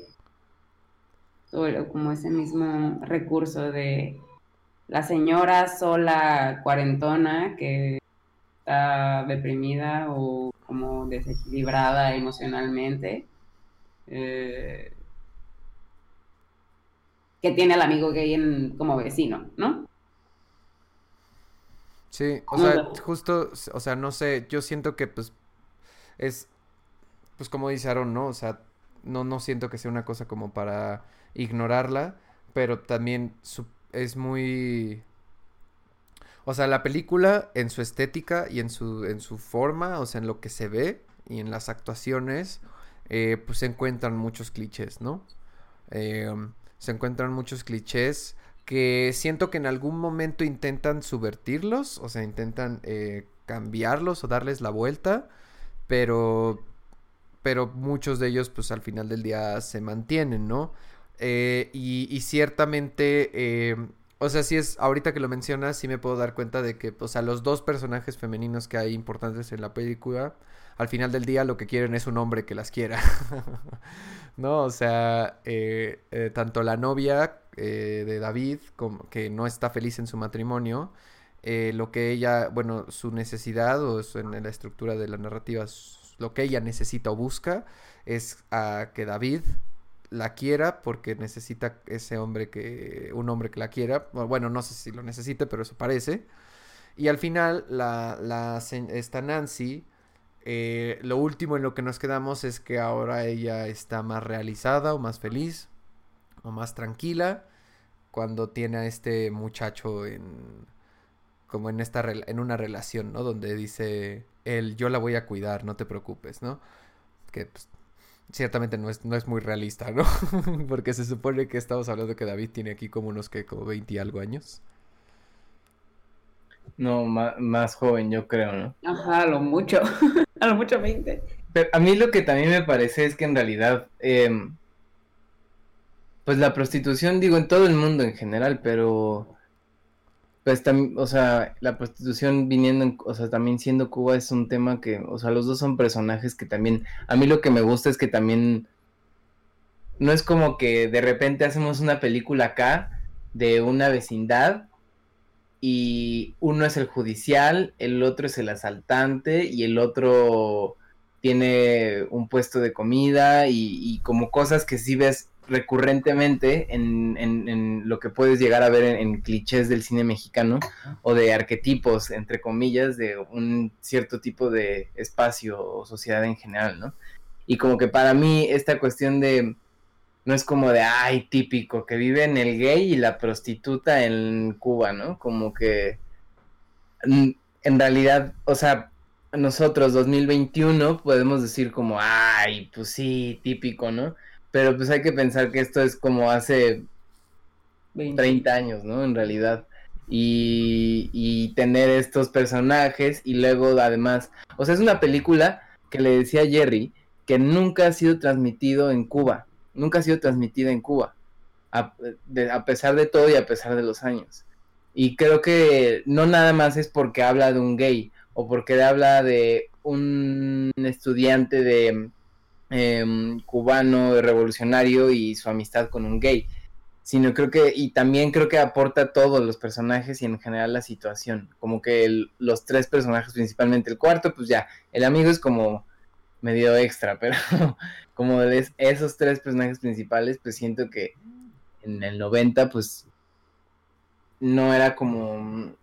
o como ese mismo recurso de la señora sola cuarentona que está deprimida o como desequilibrada emocionalmente. eh, que tiene al amigo gay en- como vecino, ¿no? Sí, o sea, justo, o sea, no sé, yo siento que pues es, pues como dice Aaron, ¿no? O sea, no, no siento que sea una cosa como para ignorarla, pero también su- es muy... O sea, la película en su estética y en su, en su forma, o sea, en lo que se ve y en las actuaciones, eh, pues se encuentran muchos clichés, ¿no? Eh, se encuentran muchos clichés que siento que en algún momento intentan subvertirlos, o sea, intentan eh, cambiarlos o darles la vuelta, pero, pero muchos de ellos pues al final del día se mantienen, ¿no? Eh, y, ciertamente, eh, o sea, si es, ahorita que lo mencionas, sí me puedo dar cuenta de que, o sea, los dos personajes femeninos que hay importantes en la película, al final del día lo que quieren es un hombre que las quiera. ¿No? O sea, eh, eh, tanto la novia de David, como que no está feliz en su matrimonio, lo que ella, bueno, su necesidad o en la estructura de la narrativa, lo que ella necesita o busca es a que David la quiera porque necesita ese hombre que, un hombre que la quiera. Bu- Bueno, no sé si lo necesite, pero eso parece. Y al final, la, la, esta Nancy, eh, lo último en lo que nos quedamos es que ahora ella está más realizada o más feliz o más tranquila cuando tiene a este muchacho en como en esta en una relación, ¿no? Donde dice él yo la voy a cuidar, no te preocupes, ¿no? Que pues, ciertamente no es no es muy realista, ¿no? Porque se supone que estamos hablando que David tiene aquí como unos que como 20 y algo años. No, ma- más joven, yo creo, ¿no? Ajá, a lo mucho, a lo mucho 20. Pero a mí lo que también me parece es que en realidad, em, pues la prostitución, digo, en todo el mundo en general, pero pues también, o sea, la prostitución viniendo, en- o sea, también siendo Cuba es un tema que, o sea, los dos son personajes que también, a mí lo que me gusta es que también, no es como que de repente hacemos una película acá de una vecindad y uno es el judicial, el otro es el asaltante y el otro tiene un puesto de comida y, y como cosas que sí ves recurrentemente en, en- en lo que puedes llegar a ver en, en clichés del cine mexicano o de arquetipos, entre comillas, de un cierto tipo de espacio o sociedad en general, ¿no? Y como que para mí esta cuestión de, no es como de, ay, típico, que vive en el gay y la prostituta en Cuba, ¿no? Como que mm, en realidad, o sea, nosotros 2021 podemos decir como, ay, pues sí, típico, ¿no? Pero pues hay que pensar que esto es como hace 30 años, ¿no? En realidad. Y, y tener estos personajes y luego además, o sea, es una película que le decía a Jerry que nunca ha sido transmitido en Cuba, nunca ha sido transmitida en Cuba, a, de- a pesar de todo y a pesar de los años. Y creo que no nada más es porque habla de un gay, o porque habla de un estudiante de em, cubano revolucionario y su amistad con un gay, sino creo que, y también creo que aporta a todos los personajes y en general la situación, como que los tres personajes principalmente, el cuarto, pues ya, el amigo es como medio extra, pero como es- esos tres personajes principales, pues siento que en el 90, pues no era como,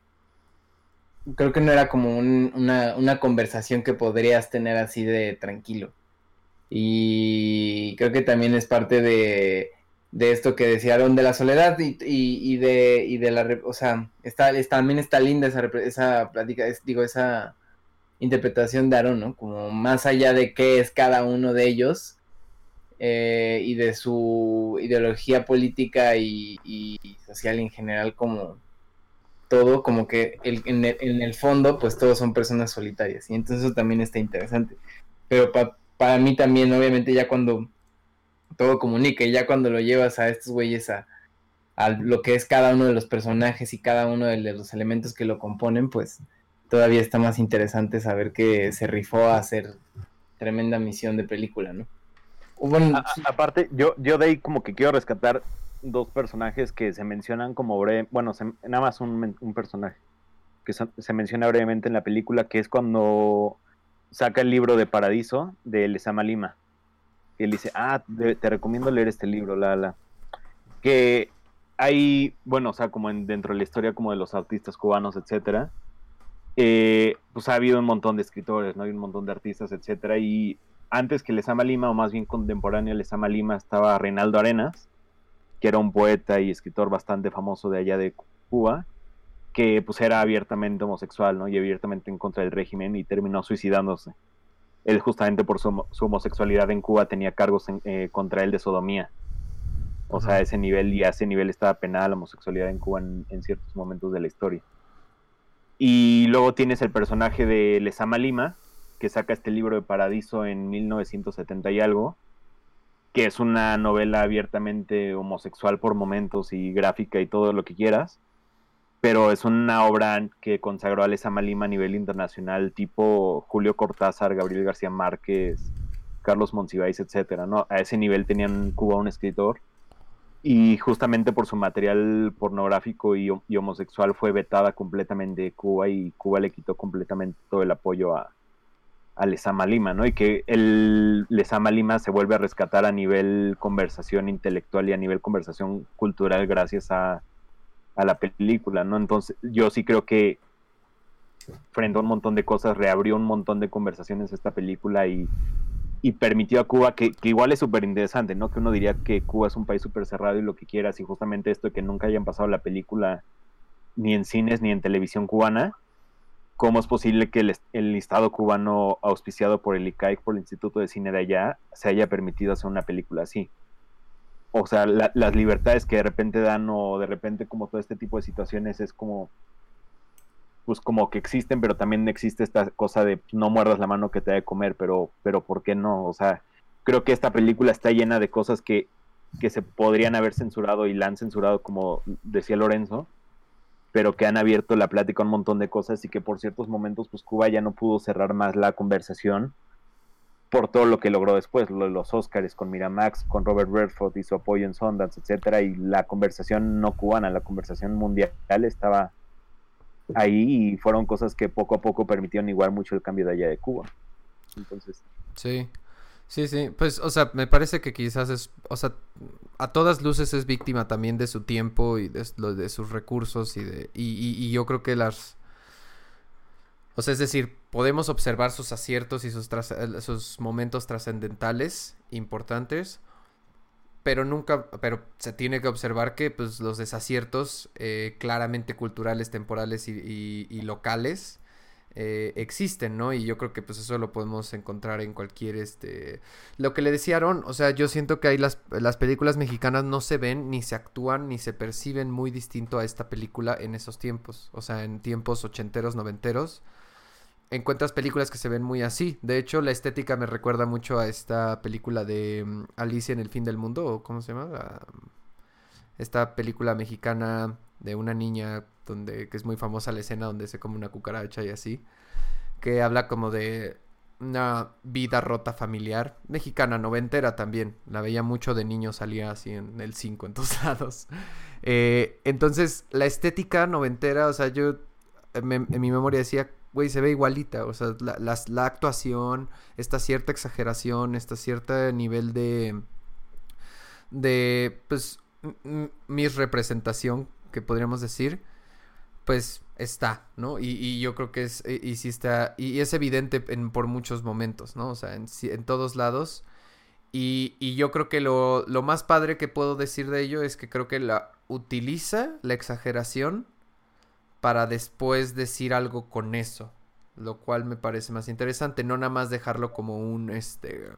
creo que no era como un- una, una conversación que podrías tener así de tranquilo. Y creo que también es parte de, de esto que decía Aaron de la soledad y, y, de, y de la, o sea, está, es- también está linda esa, esa plática, digo, esa interpretación de Aaron, ¿no? Como más allá de qué es cada uno de ellos eh, y de su ideología política y, y social en general, como todo, como que en, el, en el fondo, pues todos son personas solitarias y entonces eso también está interesante. Pero pa- para mí también, obviamente, ya cuando todo comunica y ya cuando lo llevas a estos güeyes a, a lo que es cada uno de los personajes y cada uno de los elementos que lo componen, pues todavía está más interesante saber que se rifó a hacer tremenda misión de película, ¿no? Bueno, A- aparte, yo, yo de ahí como que quiero rescatar dos personajes que se mencionan como breve, bueno, se- nada más un, un personaje que se menciona brevemente en la película, que es cuando saca el libro de Paradiso de Lezama Lima. Y él dice, ah, te recomiendo leer este libro, la, la. Que hay, bueno, o sea, como en, dentro de la historia como de los artistas cubanos, etcétera, eh, pues ha habido un montón de escritores, ¿no? Hay un montón de artistas, etcétera, y antes que Lezama Lima, o más bien contemporáneo Lezama Lima, estaba Reinaldo Arenas, que era un poeta y escritor bastante famoso de allá de Cuba, que pues era abiertamente homosexual, ¿no? Y abiertamente en contra del régimen y terminó suicidándose. Él justamente por su, homo- su homosexualidad en Cuba tenía cargos en- eh, contra él de sodomía. O sea, a ese nivel y a ese nivel estaba penada la homosexualidad en Cuba en, en ciertos momentos de la historia. Y luego tienes el personaje de Lezama Lima, que saca este libro de Paradiso en 1970 y algo, que es una novela abiertamente homosexual por momentos y gráfica y todo lo que quieras, pero es una obra que consagró a Lezama Lima a nivel internacional, tipo Julio Cortázar, Gabriel García Márquez, Carlos Monsiváis, etcétera, ¿no? A ese nivel tenían en Cuba un escritor y justamente por su material pornográfico y, y homosexual fue vetada completamente de Cuba y Cuba le quitó completamente todo el apoyo a, a Lima, ¿no? Y que el Lima se vuelve a rescatar a nivel conversación intelectual y a nivel conversación cultural gracias a, a la película, ¿no? Entonces yo sí creo que frente a un montón de cosas reabrió un montón de conversaciones esta película y, y permitió a Cuba, que, que igual es súper interesante, ¿no? Que uno diría que Cuba es un país súper cerrado y lo que quieras, y justamente esto de que nunca hayan pasado la película ni en cines ni en televisión cubana, ¿cómo es posible que el, el Estado cubano auspiciado por el ICAIC, por el Instituto de Cine de allá, se haya permitido hacer una película así? O sea, la- las libertades que de repente dan o de repente como todo este tipo de situaciones es como pues como que existen, pero también existe esta cosa de no muerdas la mano que te da de comer, pero, pero ¿por qué no? O sea, creo que esta película está llena de cosas que, que se podrían haber censurado y la han censurado, como decía Lorenzo, pero que han abierto la plática a un montón de cosas y que por ciertos momentos, pues Cuba ya no pudo cerrar más la conversación por todo lo que logró después, lo de los Oscars con Miramax, con Robert Redford y su apoyo en Sundance, etcétera, y la conversación no cubana, la conversación mundial estaba ahí y fueron cosas que poco a poco permitieron igual mucho el cambio de allá de Cuba. Entonces, Sí, sí, sí. Pues, o sea, me parece que quizás es, o sea, a todas luces es víctima también de su tiempo y de, de sus recursos y de, y, y- y yo creo que las, o sea, es decir, podemos observar sus aciertos y eh, sus momentos trascendentales importantes, pero nunca, pero se tiene que observar que pues los desaciertos eh, claramente culturales, temporales y locales eh, existen, ¿no? Y yo creo que pues eso lo podemos encontrar en cualquier, este... Lo que le decía Aaron, o sea, yo siento que ahí las, las películas mexicanas no se ven, ni se actúan, ni se perciben muy distinto a esta película en esos tiempos. O sea, en tiempos ochenteros, noventeros. Encuentras películas que se ven muy así. De hecho, la estética me recuerda mucho a esta película de mm, Alicia en el fin del mundo, o ¿cómo se llama? La- esta película mexicana de una niña donde que es muy famosa la escena donde se come una cucaracha y así, que habla como de una vida rota familiar, mexicana, noventera también, la veía mucho de niño, salía así en el 5 en todos lados. Eh, entonces, la estética noventera, o sea, yo me- en mi memoria decía, güey, se ve igualita, o sea, la, la actuación, esta cierta exageración, esta cierto nivel de, de, pues, misrepresentación, que podríamos decir, pues está, ¿no? Y, y yo creo que es, y, y sí está, y es evidente en, por muchos momentos, ¿no? O sea, en, en todos lados. Y, y yo creo que lo, lo más padre que puedo decir de ello es que creo que la utiliza la exageración para después decir algo con eso. Lo cual me parece más interesante, no nada más dejarlo como un, este...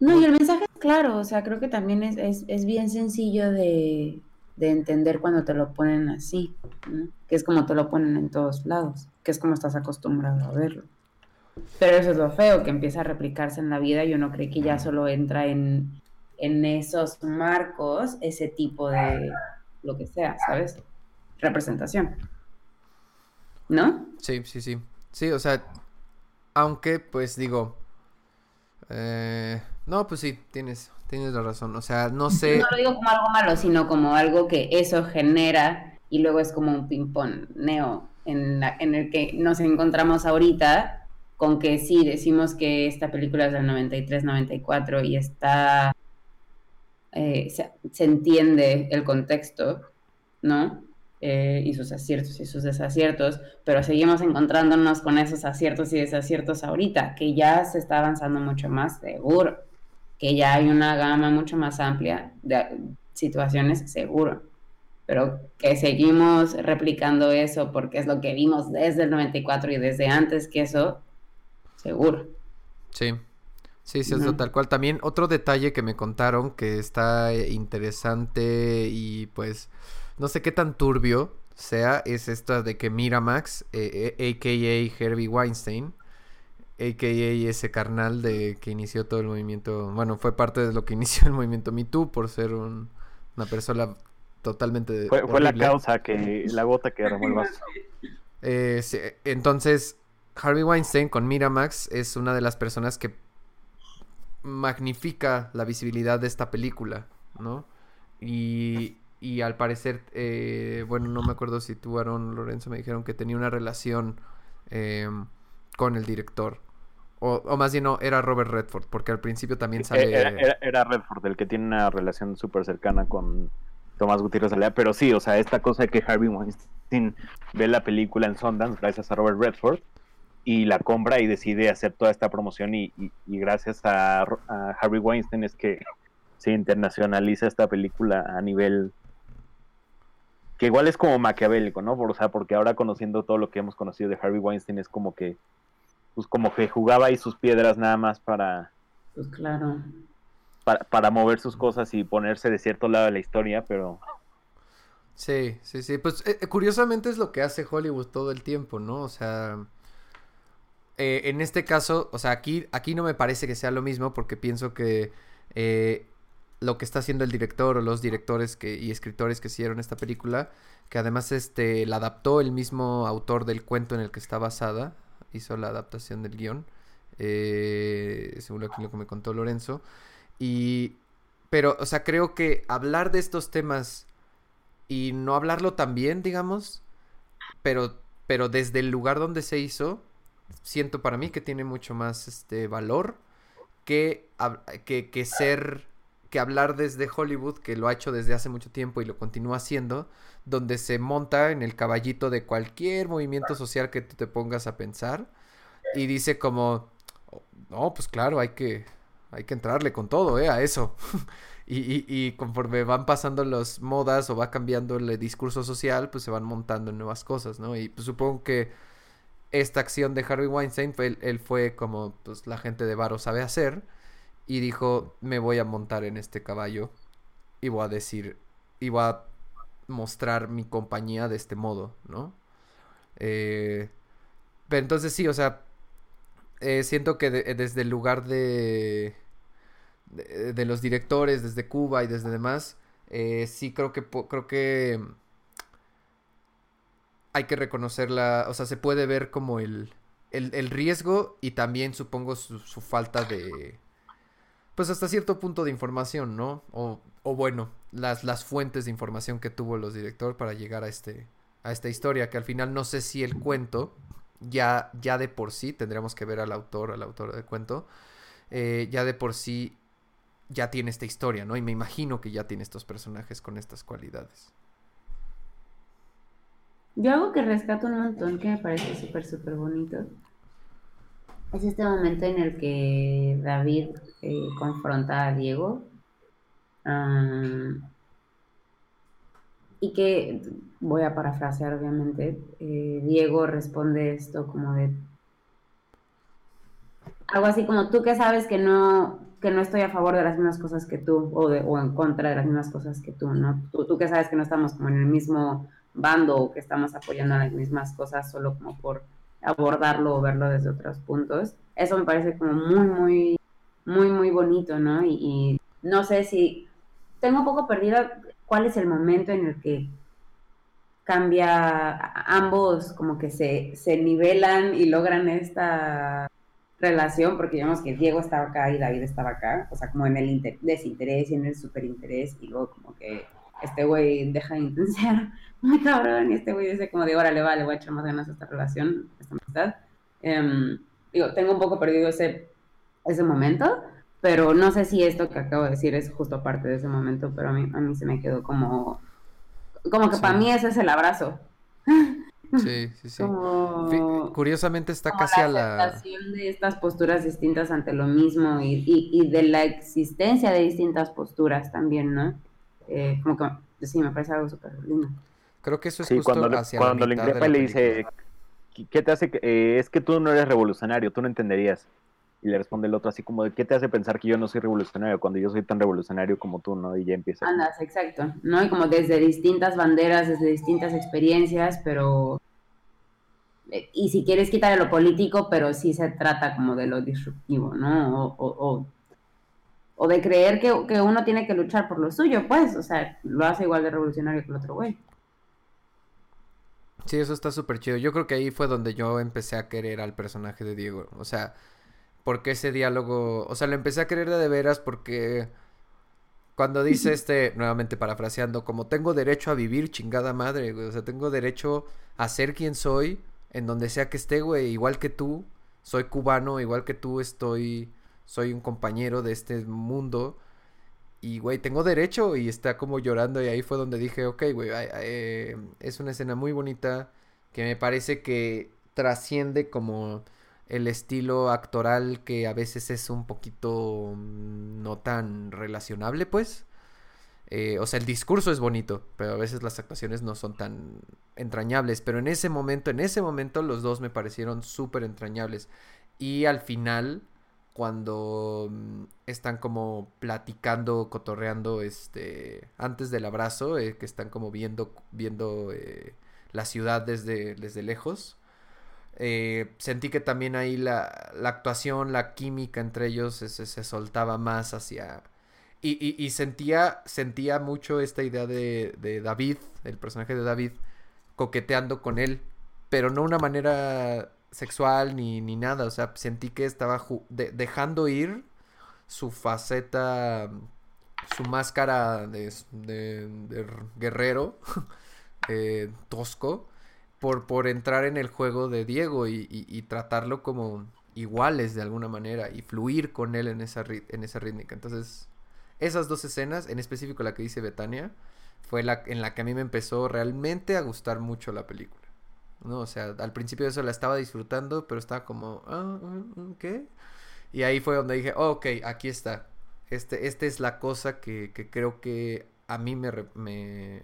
No, y el mensaje es claro, o sea, creo que también es, es, es bien sencillo de, de entender cuando te lo ponen así, ¿no? Que es como te lo ponen en todos lados, que es como estás acostumbrado a verlo. Pero eso es lo feo, que empieza a replicarse en la vida y uno cree que ya solo entra en, en esos marcos ese tipo de lo que sea, ¿sabes? Representación. ¿No? Sí, sí, sí. Sí, o sea, aunque pues digo... eh, no, pues sí, tienes, tienes la razón. O sea, no sé... No lo digo como algo malo, sino como algo que eso genera y luego es como un ping-pong neo en, la- en el que nos encontramos ahorita con que sí, decimos que esta película es del 93-94 y está... eh, se, se entiende el contexto, ¿no? Eh, y sus aciertos y sus desaciertos, pero seguimos encontrándonos con esos aciertos y desaciertos ahorita, que ya se está avanzando mucho más, seguro que ya hay una gama mucho más amplia de situaciones, seguro. Pero que seguimos replicando eso porque es lo que vimos desde el 94 y desde antes que eso, seguro. Sí, sí, sí, es Ujú. lo tal cual. También otro detalle que me contaron que está eh, interesante y pues no sé qué tan turbio sea, es esta de que Miramax, eh, eh, a.k.a. Herbie Weinstein, a.k.a. ese carnal de que inició todo el movimiento, bueno, fue parte de lo que inició el movimiento Me Too por ser un- una persona totalmente Fue, fue la causa que, la gota que derramó el vaso. Eh, sí, entonces, Harvey Weinstein con Miramax es una de las personas que magnifica la visibilidad de esta película, ¿no? Y, y al parecer, eh, bueno, no me acuerdo si tú, Aaron Lorenzo, me dijeron que tenía una relación eh, con el director. O, o más bien no, era Robert Redford, porque al principio también sale... Era, era- era Redford el que tiene una relación súper cercana con Tomás Gutiérrez Alea, pero sí, o sea, esta cosa de que Harvey Weinstein ve la película en Sundance gracias a Robert Redford y la compra y decide hacer toda esta promoción y, y- y gracias a, a Harvey Weinstein es que se internacionaliza esta película a nivel que igual es como maquiavélico, ¿no? Por- o sea, porque ahora conociendo todo lo que hemos conocido de Harvey Weinstein es como que pues como que jugaba ahí sus piedras nada más para Pues claro. para, para mover sus cosas y ponerse de cierto lado de la historia, pero Sí, sí, sí. Pues eh, eh, curiosamente es lo que hace Hollywood todo el tiempo, ¿no? O sea, eh, en este caso, o sea, aquí, aquí no me parece que sea lo mismo porque pienso que eh, lo que está haciendo el director o los directores y escritores que hicieron esta película, que además este, la adaptó el mismo autor del cuento en el que está basada, hizo la adaptación del guion, eh, según lo que, me contó Lorenzo. Y, pero, o sea, creo que hablar de estos temas y no hablarlo tan bien, digamos, pero, pero desde el lugar donde se hizo, siento para mí que tiene mucho más este valor que, que, que ser, que hablar desde Hollywood, que lo ha hecho desde hace mucho tiempo y lo continúa haciendo, donde se monta en el caballito de cualquier movimiento social que tú te pongas a pensar y dice como, "Oh, no, pues claro, hay que, hay que entrarle con todo, ¿eh? A eso. Y, y, y conforme van pasando las modas o va cambiando el discurso social, pues se van montando en nuevas cosas, ¿no? Y pues supongo que esta acción de Harvey Weinstein, fue, él, él fue como pues la gente de Varo sabe hacer y dijo, me voy a montar en este caballo y voy a decir, y voy a mostrar mi compañía de este modo, ¿no? Eh, pero entonces sí, o sea, eh, siento que de- desde el lugar de, de, los directores, desde Cuba y desde demás, eh, sí creo que creo que hay que reconocerla, o sea, se puede ver como el, el, el riesgo y también supongo su, su, falta de, pues hasta cierto punto de información, ¿no? O, bueno, las, las fuentes de información que tuvo los directores para llegar a este, a esta historia, que al final no sé si el cuento, ya, ya de por sí, tendríamos que ver al autor, al autor del cuento, eh, ya de por sí ya tiene esta historia, ¿no? Y me imagino que ya tiene estos personajes con estas cualidades. Yo algo que rescato un montón, que me parece súper, súper bonito, es este momento en el que David eh, confronta a Diego. Um, y que, voy a parafrasear obviamente, eh, Diego responde esto como de... Algo así como, tú que sabes que no, que no estoy a favor de las mismas cosas que tú, o, en contra de las mismas cosas que tú, ¿no? Tú, tú que sabes que no estamos como en el mismo bando o que estamos apoyando las mismas cosas solo como por abordarlo o verlo desde otros puntos. Eso me parece como muy, muy, muy, muy bonito, ¿no? Y, no sé si tengo un poco perdida cuál es el momento en el que cambia, ambos como que se, se nivelan y logran esta relación, porque digamos que Diego estaba acá y David estaba acá, o sea, como en el desinterés y en el superinterés, y luego como que este güey deja de intensiar muy cabrón, y este güey dice como de, órale, vale, voy a echar más ganas a esta relación, a esta amistad. Um, digo, tengo un poco perdido ese, ese momento, pero no sé si esto que acabo de decir es justo parte de ese momento, pero a mí, a mí se me quedó como, como que sí. para mí ese es el abrazo. Sí, sí, sí. Como, Curiosamente está como casi la a la... aceptación de estas posturas distintas ante lo mismo y, y, y de la existencia de distintas posturas también, ¿no? Eh, como que sí, me parece algo súper lindo. Creo que eso es Sí, justo cuando, hacia cuando la le mitad de increpa la le dice. ¿qué te hace? eh, es que tú no eres revolucionario, tú no entenderías. Y le responde el otro así como, de, ¿qué te hace pensar que yo no soy revolucionario cuando yo soy tan revolucionario como tú, no? Y ya empieza. Andas, exacto, ¿no? Y como desde distintas banderas, desde distintas experiencias, pero... eh, Y si quieres quitar lo político, pero sí se trata como de lo disruptivo, ¿no? O, o, o, o de creer que, que uno tiene que luchar por lo suyo, pues, o sea, lo hace igual de revolucionario que el otro güey. Sí, eso está súper chido. Yo creo que ahí fue donde yo empecé a querer al personaje de Diego. O sea, porque ese diálogo, o sea, lo empecé a querer de, de veras porque cuando dice este, nuevamente parafraseando, como tengo derecho a vivir, chingada madre, güey. O sea, tengo derecho a ser quien soy, en donde sea que esté, güey, igual que tú. Soy cubano, igual que tú estoy, soy un compañero de este mundo. Y, güey, tengo derecho y está como llorando y ahí fue donde dije, ok, güey, eh, es una escena muy bonita que me parece que trasciende como el estilo actoral que a veces es un poquito mm, no tan relacionable, pues. Eh, o sea, el discurso es bonito, pero a veces las actuaciones no son tan entrañables. Pero en ese momento, en ese momento los dos me parecieron súper entrañables. Y al final, cuando mm, están como platicando, cotorreando, este, antes del abrazo, eh, que están como viendo, viendo eh, la ciudad desde, desde lejos. eh, sentí que también ahí la, la actuación, la química entre ellos se, se- soltaba más hacia... Y, y- y sentía, sentía mucho esta idea de, de David, el personaje de David, coqueteando con él, pero no una manera sexual ni, ni nada, o sea, sentí que estaba dejando ir su faceta, su máscara de, guerrero tosco por, por entrar en el juego de Diego y, y- tratarlo como iguales de alguna manera y fluir con él en esa, en esa rítmica. Entonces, esas dos escenas, en específico la que dice Betania, fue la en la que a mí me empezó realmente a gustar mucho la película. ¿No? O sea, al principio eso la estaba disfrutando, pero estaba como, ah, mm, mm, ¿qué? Y ahí fue donde dije, oh, ok, aquí está. Este, esta es la cosa que, que creo que a mí me, me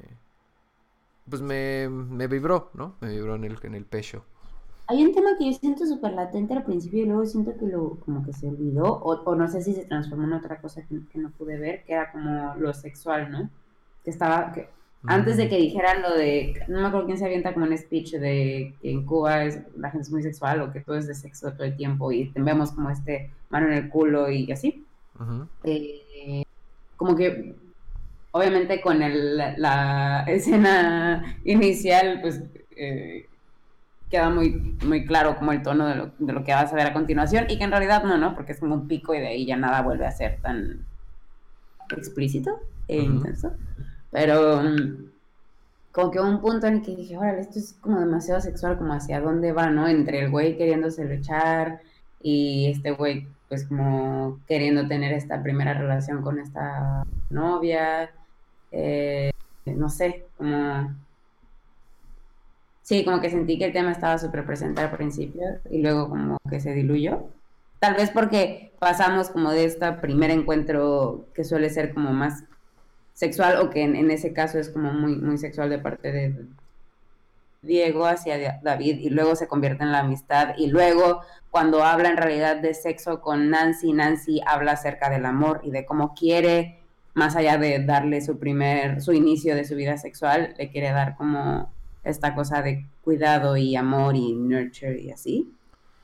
pues me, me vibró, ¿no? Me vibró en el, en el pecho. Hay un tema que yo siento súper latente al principio y luego siento que lo como que se olvidó o, o no sé si se transformó en otra cosa que, que no pude ver, que era como lo sexual, ¿no? Que estaba, que antes de que dijeran lo de, no me acuerdo quién se avienta como un speech de que en Cuba es, la gente es muy sexual o que todo es de sexo todo el tiempo y vemos como este mano en el culo y así. Eh, como que obviamente con el, la, la escena inicial, pues eh, queda muy, muy claro como el tono de lo, de lo, que vas a ver a continuación y que en realidad no, ¿no? Porque es como un pico y de ahí ya nada vuelve a ser tan explícito e intenso. Pero mm, como que un punto en el que dije, órale, esto es como demasiado sexual, como hacia dónde va, ¿no? Entre el güey queriéndose luchar y este güey pues como queriendo tener esta primera relación con esta novia, eh, no sé, como... Sí, como que sentí que el tema estaba súper presente al principio y luego como que se diluyó. Tal vez porque pasamos como de este primer encuentro que suele ser como más sexual o que en, ese caso es como muy, muy sexual de parte de Diego hacia David y luego se convierte en la amistad y luego cuando habla en realidad de sexo con Nancy, Nancy habla acerca del amor y de cómo quiere, más allá de darle su primer, su inicio de su vida sexual, le quiere dar como esta cosa de cuidado y amor y nurture y así.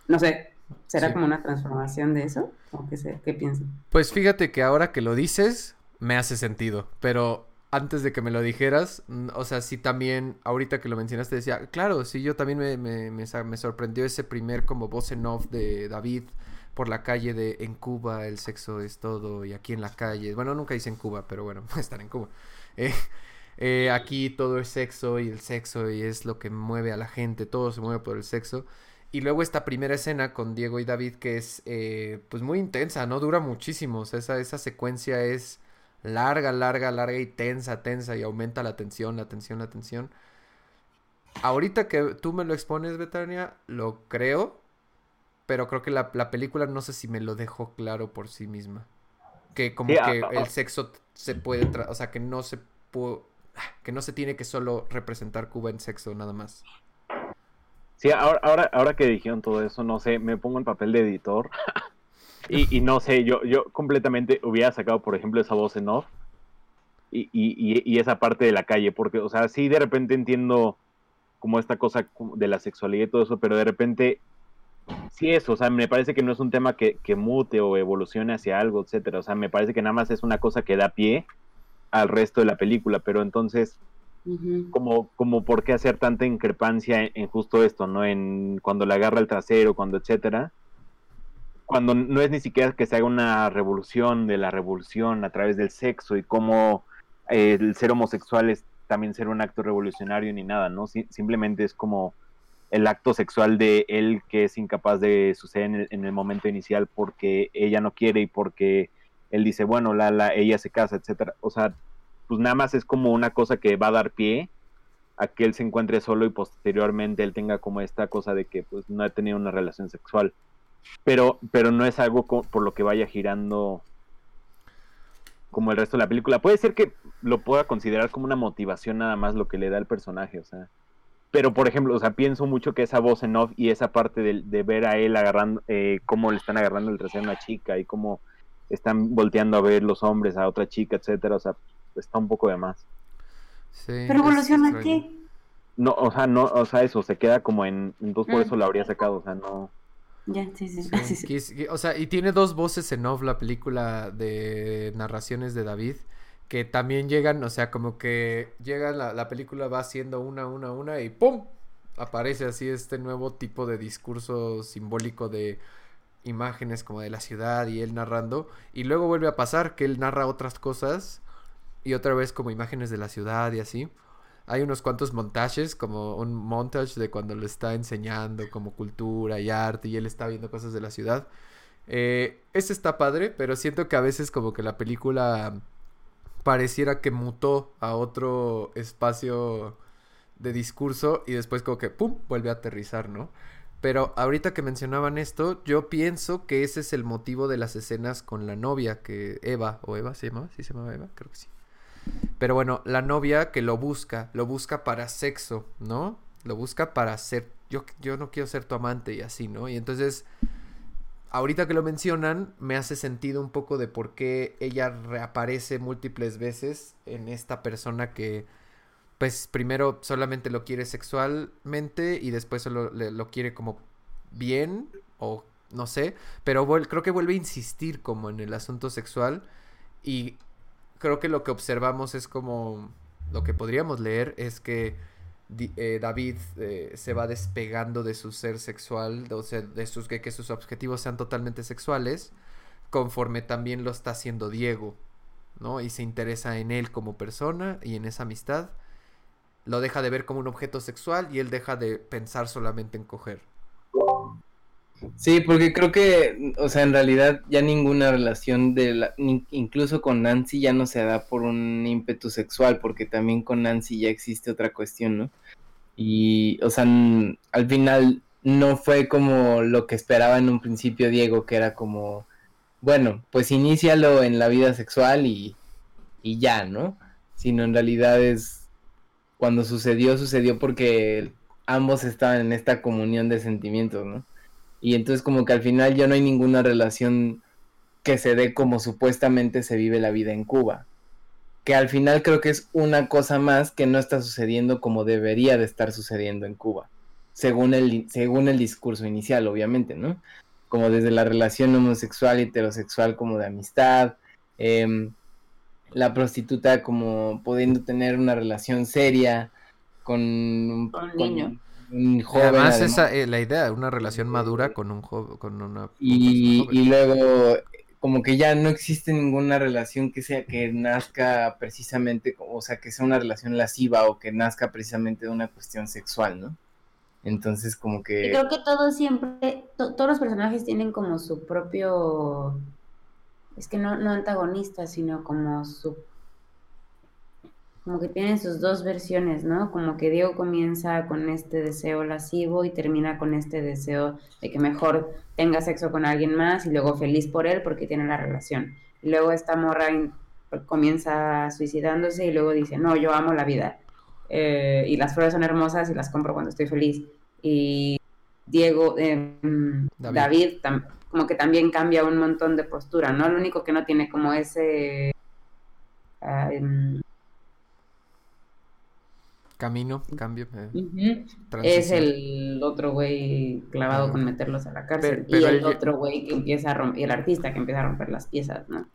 No sé, ¿será como una transformación de eso? ¿O qué, sé, qué piensan? Pues fíjate que ahora que lo dices, me hace sentido, pero antes de que me lo dijeras, o sea, sí también, ahorita que lo mencionaste, decía, claro, sí, yo también me, me, me, sorprendió ese primer como voz en off de David por la calle de en Cuba el sexo es todo y aquí en la calle, bueno, nunca dice en Cuba, pero bueno, están en Cuba. Eh, eh, aquí todo es sexo y el sexo y es lo que mueve a la gente, todo se mueve por el sexo. Y luego esta primera escena con Diego y David que es eh, pues muy intensa, ¿no? Dura muchísimo, o sea, esa, esa secuencia es larga, larga, larga y tensa, tensa y aumenta la tensión, la tensión, la tensión. Ahorita que tú me lo expones, Betania, lo creo, pero creo que la, película no sé si me lo dejó claro por sí misma. Que como que ah, el ah. sexo se puede, o sea, que no se que no se tiene que solo representar Cuba en sexo nada más. Sí, ahora, ahora, ahora que dijeron todo eso, no sé, me pongo en papel de editor Y, no sé, yo, yo completamente hubiera sacado, por ejemplo, esa voz en off y, y, y, esa parte de la calle, porque, o sea, sí de repente entiendo como esta cosa de la sexualidad y todo eso, pero de repente, sí eso, o sea, me parece que no es un tema que, que mute o evolucione hacia algo, etcétera, o sea, me parece que nada más es una cosa que da pie al resto de la película, pero entonces, como, como por qué hacer tanta increpancia en, en, justo esto, ¿no? En cuando le agarra el trasero, cuando etcétera, cuando no es ni siquiera que se haga una revolución de la revolución a través del sexo y cómo eh, el ser homosexual es también ser un acto revolucionario ni nada, ¿no? simplemente es como el acto sexual de él que es incapaz de suceder en el, momento inicial porque ella no quiere y porque él dice, bueno, la, la, ella se casa, etcétera. O sea, pues nada más es como una cosa que va a dar pie a que él se encuentre solo y posteriormente él tenga como esta cosa de que pues no ha tenido una relación sexual pero, pero no es algo por lo que vaya girando como el resto de la película. Puede ser que lo pueda considerar como una motivación nada más lo que le da el personaje, o sea. Pero, por ejemplo, o sea, pienso mucho que esa voz en off y esa parte de, ver a él agarrando, eh, cómo le están agarrando el trasero a una chica y cómo están volteando a ver los hombres a otra chica, etcétera, o sea, está un poco de más. Pero evoluciona qué? No, o sea, no, o sea, eso se queda como en, entonces por mm. eso la habría sacado, o sea, no. Ya, sí, sí. o sea, y tiene dos voces en off la película de narraciones de David, que también llegan, o sea, como que llega la, la película, va haciendo una, una, una y ¡pum! Aparece así este nuevo tipo de discurso simbólico de imágenes como de la ciudad y él narrando. Y luego vuelve a pasar que él narra otras cosas y otra vez como imágenes de la ciudad y así hay unos cuantos montajes, como un montage de cuando le está enseñando como cultura y arte y él está viendo cosas de la ciudad. Eh, ese está padre, pero siento que a veces como que la película pareciera que mutó a otro espacio de discurso y después como que pum, vuelve a aterrizar, ¿no? Pero ahorita que mencionaban esto, yo pienso que ese es el motivo de las escenas con la novia, que Eva, o Eva se llamaba, ¿sí se llamaba Eva? Creo que sí. Pero bueno, la novia que lo busca, lo busca para sexo, ¿no? Lo busca para ser, yo, yo no quiero ser tu amante y así, ¿no? Y entonces, ahorita que lo mencionan, me hace sentido un poco de por qué ella reaparece múltiples veces en esta persona que, pues primero solamente lo quiere sexualmente y después solo lo quiere como bien o no sé, pero creo que vuelve a insistir como en el asunto sexual y creo que lo que observamos es como, lo que podríamos leer es que eh, David eh, se va despegando de su ser sexual, o sea, de sus, que, que sus objetivos sean totalmente sexuales, conforme también lo está haciendo Diego, ¿no? Y se interesa en él como persona y en esa amistad. Lo deja de ver como un objeto sexual y él deja de pensar solamente en coger. Sí, porque creo que, o sea, en realidad ya ninguna relación de la, incluso con Nancy ya no se da por un ímpetu sexual, porque también con Nancy ya existe otra cuestión, ¿no? Y, o sea, al final no fue como lo que esperaba en un principio Diego, que era como, bueno, pues inícialo en la vida sexual y, y ya, ¿no? Sino en realidad es, cuando sucedió, sucedió porque ambos estaban en esta comunión de sentimientos, ¿no? Y entonces como que al final ya no hay ninguna relación que se dé como supuestamente se vive la vida en Cuba. Que al final creo que es una cosa más que no está sucediendo como debería de estar sucediendo en Cuba. Según el, según el discurso inicial, obviamente, ¿no? Como desde la relación homosexual y heterosexual como de amistad. Em, la prostituta como pudiendo tener una relación seria con un niño un joven. Además, esa, eh, la idea, una relación madura con un joven, con una... Y, y, luego, como que ya no existe ninguna relación que sea, que nazca precisamente, o sea, que sea una relación lasciva o que nazca precisamente de una cuestión sexual, ¿no? Entonces, como que... creo que todo siempre, todos los personajes tienen como su propio, es que no, no antagonista, sino como su como que tienen sus dos versiones, ¿no? Como que Diego comienza con este deseo lascivo y termina con este deseo de que mejor tenga sexo con alguien más y luego feliz por él porque tiene la relación. Y luego esta morra comienza suicidándose y luego dice, no, yo amo la vida. Eh, y las flores son hermosas y las compro cuando estoy feliz. Y Diego, eh, David, como que también cambia un montón de postura, ¿no? Lo único que no tiene como ese... Ah, em, Camino, cambio. Eh, es el otro güey clavado con meterlos a la cárcel. y el, otro güey que empieza a romper, el artista que empieza a romper las piezas, ¿no?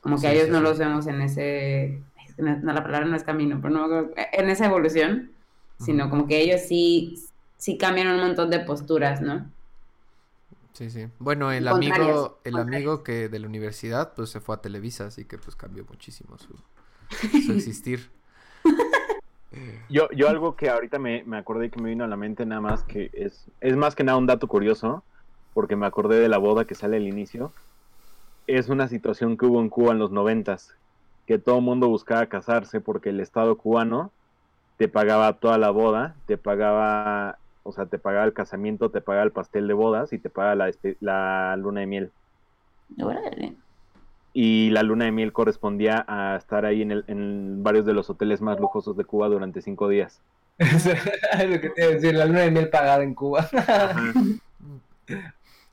Como que a ellos no los vemos en ese, no, la palabra no es camino, pero no, en esa evolución, sino como que ellos sí, sí cambian un montón de posturas, ¿no? Sí, sí. Bueno, el amigo, el amigo que de la universidad, pues se fue a Televisa, así que pues cambió muchísimo su, su existir. Yo, yo algo que ahorita me, me acordé que me vino a la mente nada más que es, es más que nada un dato curioso, porque me acordé de la boda que sale al inicio. Es una situación que hubo en Cuba en los noventas, que todo el mundo buscaba casarse porque el Estado cubano te pagaba toda la boda, te pagaba, o sea, te pagaba el casamiento, te pagaba el pastel de bodas y te pagaba la, la luna de miel y la luna de miel correspondía a estar ahí en, el, en varios de los hoteles más lujosos de Cuba durante cinco días. lo que te iba a decir, la luna de miel pagada en Cuba.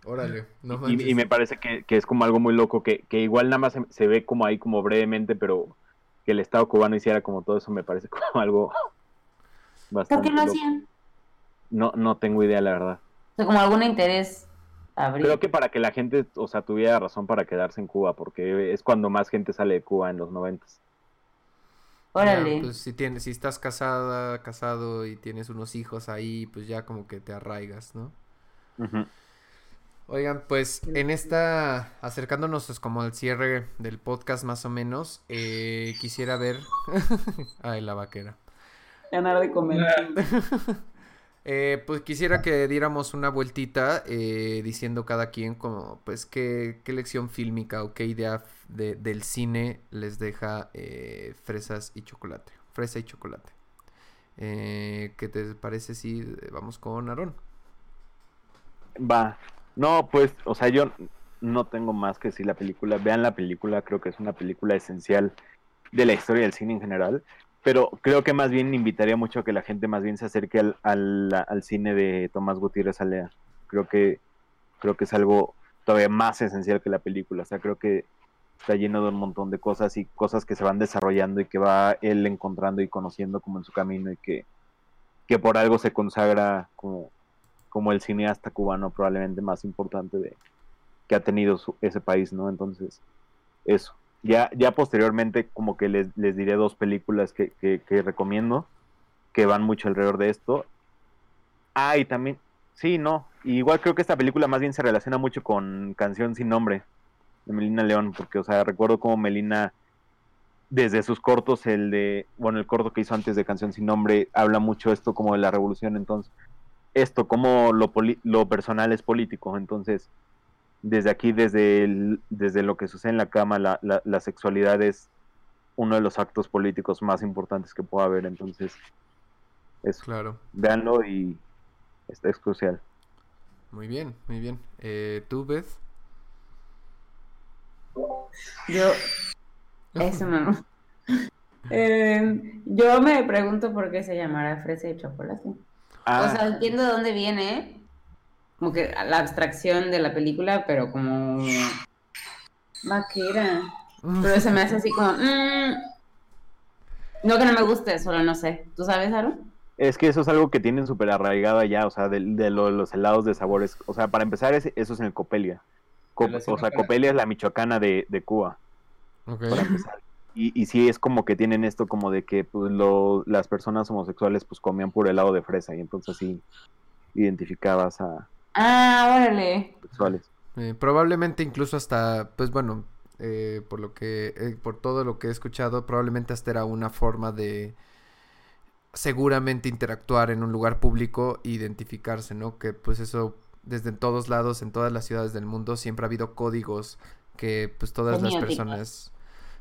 Órale, no y, y, me parece que, que, es como algo muy loco, que, que igual nada más se, ve como ahí como brevemente, pero que el Estado cubano hiciera como todo eso me parece como algo bastante ¿Por qué lo hacían? No, no tengo idea, la verdad. O sea, como algún interés Creo que para que la gente, o sea, tuviera razón para quedarse en Cuba, porque es cuando más gente sale de Cuba en los noventas. Órale. pues si tienes, si estás casada, casado y tienes unos hijos ahí, pues ya como que te arraigas, ¿no? Oigan, pues en esta, acercándonos pues, como al cierre del podcast más o menos, eh, quisiera ver... Ay, la vaquera. Ganar de comer. Eh, pues quisiera que diéramos una vueltita eh, diciendo cada quien como pues qué, qué lección fílmica o qué idea de, del cine les deja eh, fresas y chocolate. Fresa y chocolate. ¿Qué te parece si vamos con Aarón? Va. No, pues, o sea, yo no tengo más que decir la película. Vean la película, creo que es una película esencial de la historia del cine en general pero creo que más bien invitaría mucho a que la gente más bien se acerque al, al, cine de Tomás Gutiérrez Alea. Creo que, creo que es algo todavía más esencial que la película. O sea, creo que está lleno de un montón de cosas y cosas que se van desarrollando y que va él encontrando y conociendo como en su camino y que, que por algo se consagra como, como el cineasta cubano probablemente más importante de, que ha tenido ese país, ¿no? Entonces, eso. Ya, ya posteriormente como que les, les diré dos películas que, que, recomiendo. que van mucho alrededor de esto. Ah, y también, sí, no, igual creo que esta película más bien se relaciona mucho con Canción sin nombre de Melina León, porque, o sea, recuerdo como Melina, desde sus cortos, el de, bueno, el corto que hizo antes de Canción sin nombre, habla mucho esto como de la revolución, entonces, esto, como lo, lo personal es político, entonces, desde aquí, desde, el, desde lo que sucede en la cama, la, la, la sexualidad es uno de los actos políticos más importantes que pueda haber, entonces, eso, Claro. véanlo y es crucial. Muy bien, muy bien. Eh, ¿Tú, Beth? Yo, eso no. Eh, yo me pregunto por qué se llamará fresa y chocolate. Ah, O sea, entiendo de dónde viene, como que la abstracción de la película, pero como vaquera. Pero se me hace así como, mm, no que no me guste, solo no sé. ¿Tú sabes, Aaron? Es que eso es algo que tienen súper arraigado allá, o sea, de, de lo- los helados de sabores. O sea, para empezar, es- eso es en el Copelia. O sea. Copelia es la michoacana de, de Cuba, Ok. para empezar. Y, y sí es como que tienen esto como de que pues, lo- las personas homosexuales pues comían puro helado de fresa y entonces sí identificabas a Ah, órale. sexuales. Eh, probablemente incluso hasta, pues bueno, eh, por lo que, eh, por todo lo que he escuchado, probablemente hasta era una forma de seguramente interactuar en un lugar público e identificarse, ¿no? Que pues eso desde en todos lados, en todas las ciudades del mundo, siempre ha habido códigos que pues todas las personas...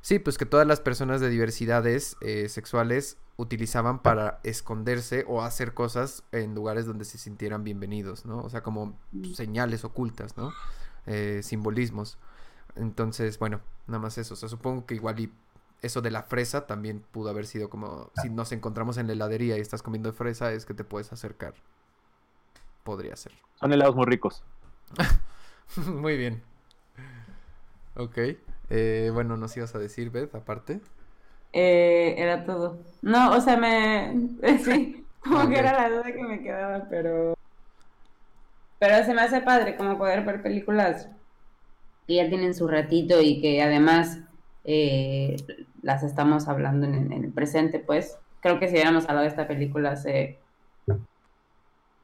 Sí, pues que todas las personas de diversidades eh, sexuales utilizaban para esconderse o hacer cosas en lugares donde se sintieran bienvenidos, ¿no? O sea, como señales ocultas, ¿no? Eh, simbolismos. Entonces, bueno, nada más eso. O sea, supongo que igual y eso de la fresa también pudo haber sido como si nos encontramos en la heladería y estás comiendo fresa, es que te puedes acercar. Podría ser. Son helados muy ricos. Muy bien. Ok. Eh, bueno, nos ibas a decir, Beth, aparte. Eh, era todo. No, o sea, me... Sí, como que era la duda que me quedaba, pero... Pero se me hace padre como poder ver películas que ya tienen su ratito y que además eh, las estamos hablando en, en el presente, pues. Creo que si hubiéramos hablado de esta película hace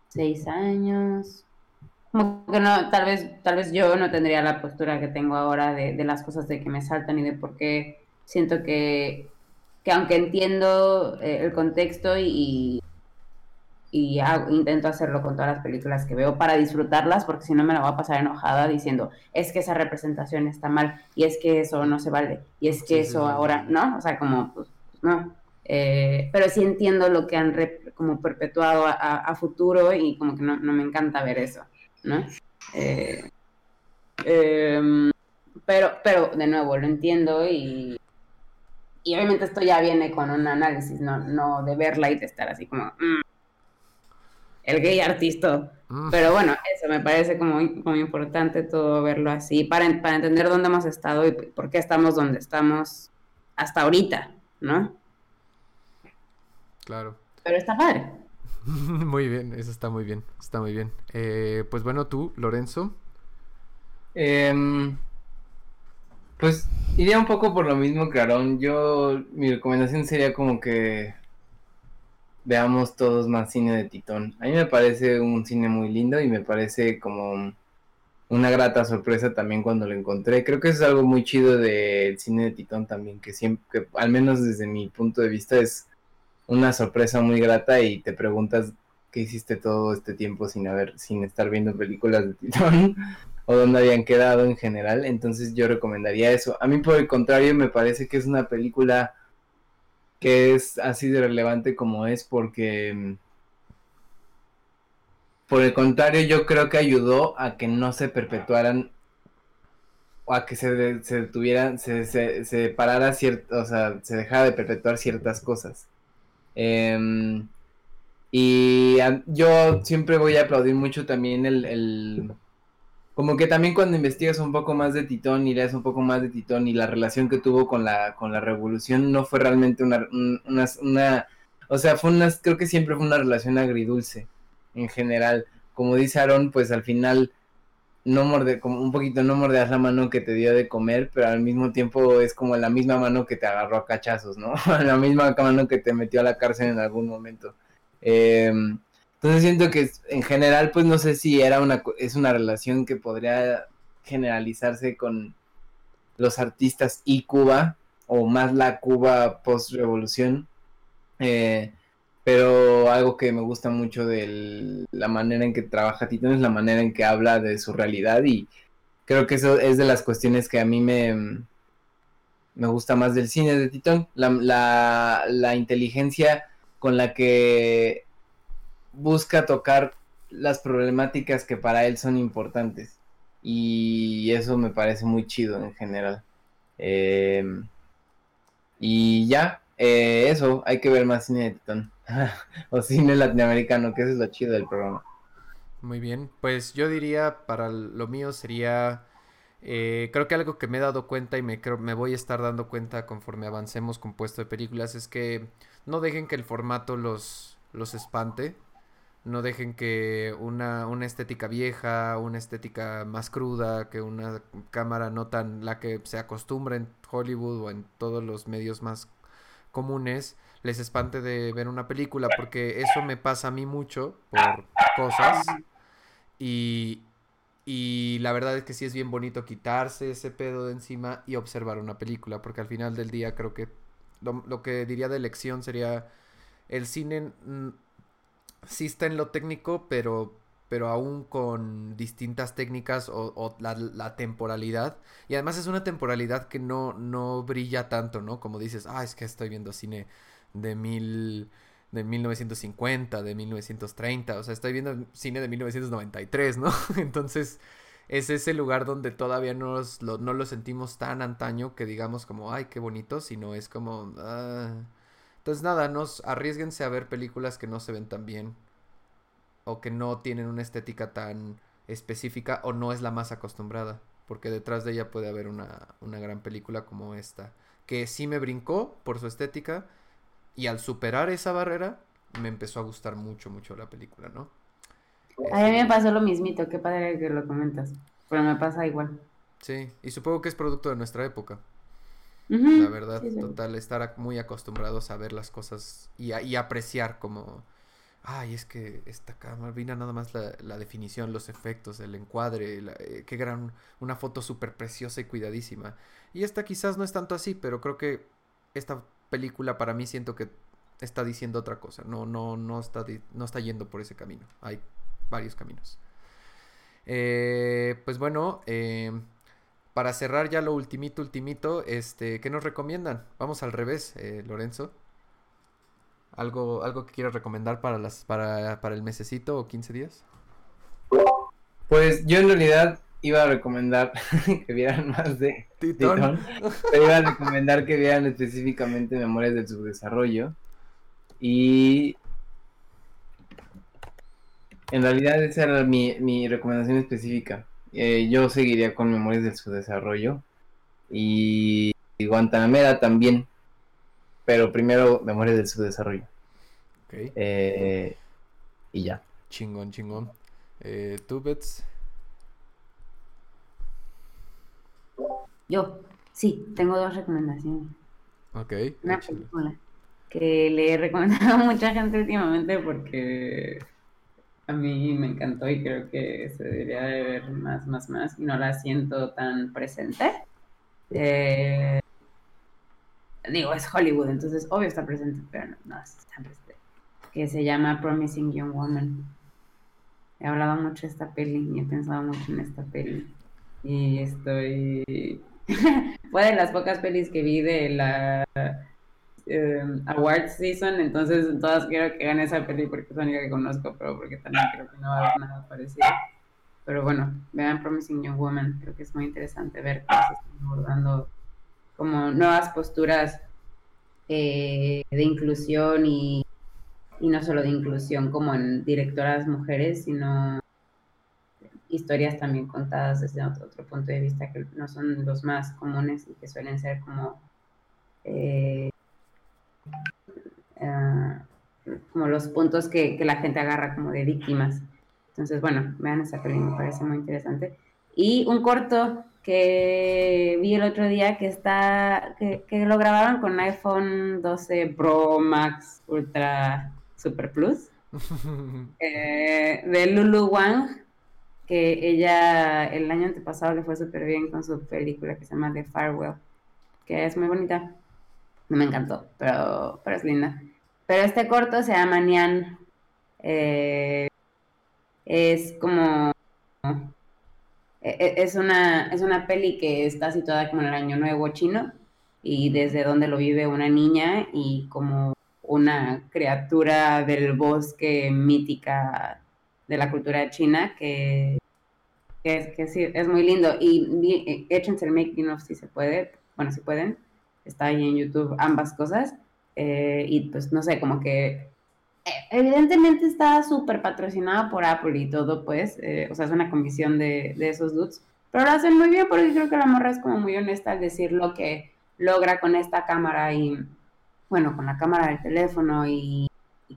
seis años, como que no, tal vez, tal vez yo no tendría la postura que tengo ahora de, de las cosas de que me saltan y de por qué siento que, que aunque entiendo eh, el contexto y, y hago- intento hacerlo con todas las películas que veo para disfrutarlas, porque si no me la voy a pasar enojada diciendo, es que esa representación está mal, y es que eso no se vale, y es que Sí, eso sí. ahora, ¿no? O sea, como, pues, no. Eh, pero sí entiendo lo que han re- como perpetuado a, a- a futuro y como que no, no me encanta ver eso, ¿no? Eh, em, pero, pero de nuevo lo entiendo y, y obviamente esto ya viene con un análisis, no, no de verla y de estar así como "Mm, el gay artista. Mm, Pero bueno, eso me parece como, importante todo verlo así para, para entender dónde hemos estado y por qué estamos donde estamos hasta ahorita, ¿no? claro. Pero está padre. muy bien, eso está muy bien. Está muy bien. Eh, pues bueno, tú, Lorenzo. Em, pues iría un poco por lo mismo que. Yo, mi recomendación sería como que veamos todos más cine de Titón. A mí me parece un cine muy lindo y me parece como una grata sorpresa también cuando lo encontré. Creo que eso es algo muy chido del cine de Titón también, que siempre, que al menos desde mi punto de vista es una sorpresa muy grata y te preguntas qué hiciste todo este tiempo sin haber, sin estar viendo películas de Titón o dónde habían quedado en general. Entonces yo recomendaría eso. A mí por el contrario me parece que es una película que es así de relevante como es porque mm, por el contrario yo creo que ayudó a que no se perpetuaran o a que se, se detuvieran, se, se, se parara cierto, o sea, se dejara de perpetuar ciertas cosas. Em, y yo siempre voy a aplaudir mucho también el, Como que también cuando investigas un poco más de Titón y un poco más de Titón y la relación que tuvo con la, con la revolución no fue realmente una, un- una, una- O sea, fue una... Creo que siempre fue una relación agridulce en general. Como dice Aaron, pues al final no morder, como un poquito no mordeas la mano que te dio de comer, pero al mismo tiempo es como la misma mano que te agarró a cachazos, ¿no? la misma mano que te metió a la cárcel en algún momento. Em, entonces siento que en general, pues no sé si era una, es una relación que podría generalizarse con los artistas y Cuba, o más la Cuba post-revolución. Eh, pero algo que me gusta mucho de la manera en que trabaja Titón es la manera en que habla de su realidad y creo que eso es de las cuestiones que a mí me, me gusta más del cine de Titón, la, la inteligencia con la que busca tocar las problemáticas que para él son importantes y eso me parece muy chido en general. Eh, y ya, eh, eso, hay que ver más cine de Titón. o cine latinoamericano, que es lo chido del programa. Muy bien, pues yo diría para lo mío sería, eh, creo que algo que me he dado cuenta y me, creo, me voy a estar dando cuenta conforme avancemos con puesto de películas es que no dejen que el formato los, los espante, no dejen que una, una estética vieja, una estética más cruda, que una cámara no tan la que se acostumbra en Hollywood o en todos los medios más comunes, les espante de ver una película, porque eso me pasa a mí mucho por cosas. Y, y la verdad es que sí es bien bonito quitarse ese pedo de encima y observar una película, porque al final del día creo que lo, que diría de elección sería el cine mm, sí está en lo técnico, pero pero aún con distintas técnicas o, la, temporalidad. Y además es una temporalidad que no, no brilla tanto, ¿no? Como dices, ah, es que estoy viendo cine de mil de 1950, de 1930, o sea, estoy viendo cine de 1993, ¿no? Entonces, es ese lugar donde todavía no, lo, no lo sentimos tan antaño que digamos como, ay, qué bonito, sino es como... Ah. Entonces, nada, nos arriesguense a ver películas que no se ven tan bien o que no tienen una estética tan específica o no es la más acostumbrada, porque detrás de ella puede haber una, una gran película como esta, que sí me brincó por su estética, y al superar esa barrera, me empezó a gustar mucho, mucho la película, ¿no? A mí me pasó lo mismito, qué padre que lo comentas. Pero me pasa igual. Sí, y supongo que es producto de nuestra época. La verdad, total, estar muy acostumbrados a ver las cosas y, y apreciar como, ay, es que esta cámara, vino nada más la, definición, los efectos, el encuadre, eh, qué gran, una foto súper preciosa y cuidadísima. Y esta quizás no es tanto así, pero creo que esta película para mí siento que está diciendo otra cosa. No, no, no, está, no está yendo por ese camino. Hay varios caminos. Eh, pues bueno, eh, para cerrar ya lo ultimito, ultimito, este, ¿qué nos recomiendan? Vamos al revés, Lorenzo. ¿Algo, ¿Algo que quieras recomendar para, las, para, para el mesecito o 15 días? Pues yo en realidad iba a recomendar que vieran más de Titón. iba a recomendar que vieran específicamente Memorias del Subdesarrollo. Y en realidad esa era mi, recomendación específica. Eh, yo seguiría con Memorias del Subdesarrollo. Y, y Guantanamera también. Pero primero Memorias del Subdesarrollo. Eh, y ya. Chingón, chingón. Eh, ¿Tú, Bets? Yo, sí, tengo dos recomendaciones. Ok. Una película que le he recomendado a mucha gente últimamente porque a mí me encantó y creo que se debería de ver más, más, más y no la siento tan presente. Eh, digo, es Hollywood, entonces obvio está presente, pero no, no está presente. Que se llama Promising Young Woman. He hablado mucho de esta peli y he pensado mucho en esta peli. Y estoy Fue de las pocas pelis que vi de la eh, Awards Season, entonces todas quiero que gane esa peli porque es la única que conozco, pero porque también creo que no va a haber nada parecido. Pero bueno, vean Promising Young Woman, creo que es muy interesante ver cómo se están abordando como nuevas posturas eh, de inclusión y, no solo de inclusión como en directoras mujeres, sino historias también contadas desde otro, punto de vista que no son los más comunes y que suelen ser como, eh, ah, como los puntos que, que, la gente agarra como de víctimas. Entonces, bueno, vean esa película, me parece muy interesante. Y un corto que vi el otro día que está, que, que lo grabaron con iPhone 12 Pro Max Ultra Super Plus, eh, de Lulu Wang, que ella el año antepasado le fue súper bien con su película que se llama The Farewell, que es muy bonita. No me encantó, pero, pero es linda. Pero este corto se llama Nian. Eh, es como es una, es una peli que está situada como en el Año Nuevo chino y desde donde lo vive una niña y como una criatura del bosque mítica de la cultura china que, que, es, sí, es muy lindo. Y eh, échense el making of si se puede, bueno, si pueden, está ahí en YouTube ambas cosas. Eh, y pues no sé, como que evidentemente está súper patrocinada por Apple y todo, pues, eh, o sea, es una comisión de, esos dudes, pero lo hacen muy bien porque creo que la morra es como muy honesta al decir lo que logra con esta cámara y, bueno, con la cámara del teléfono y,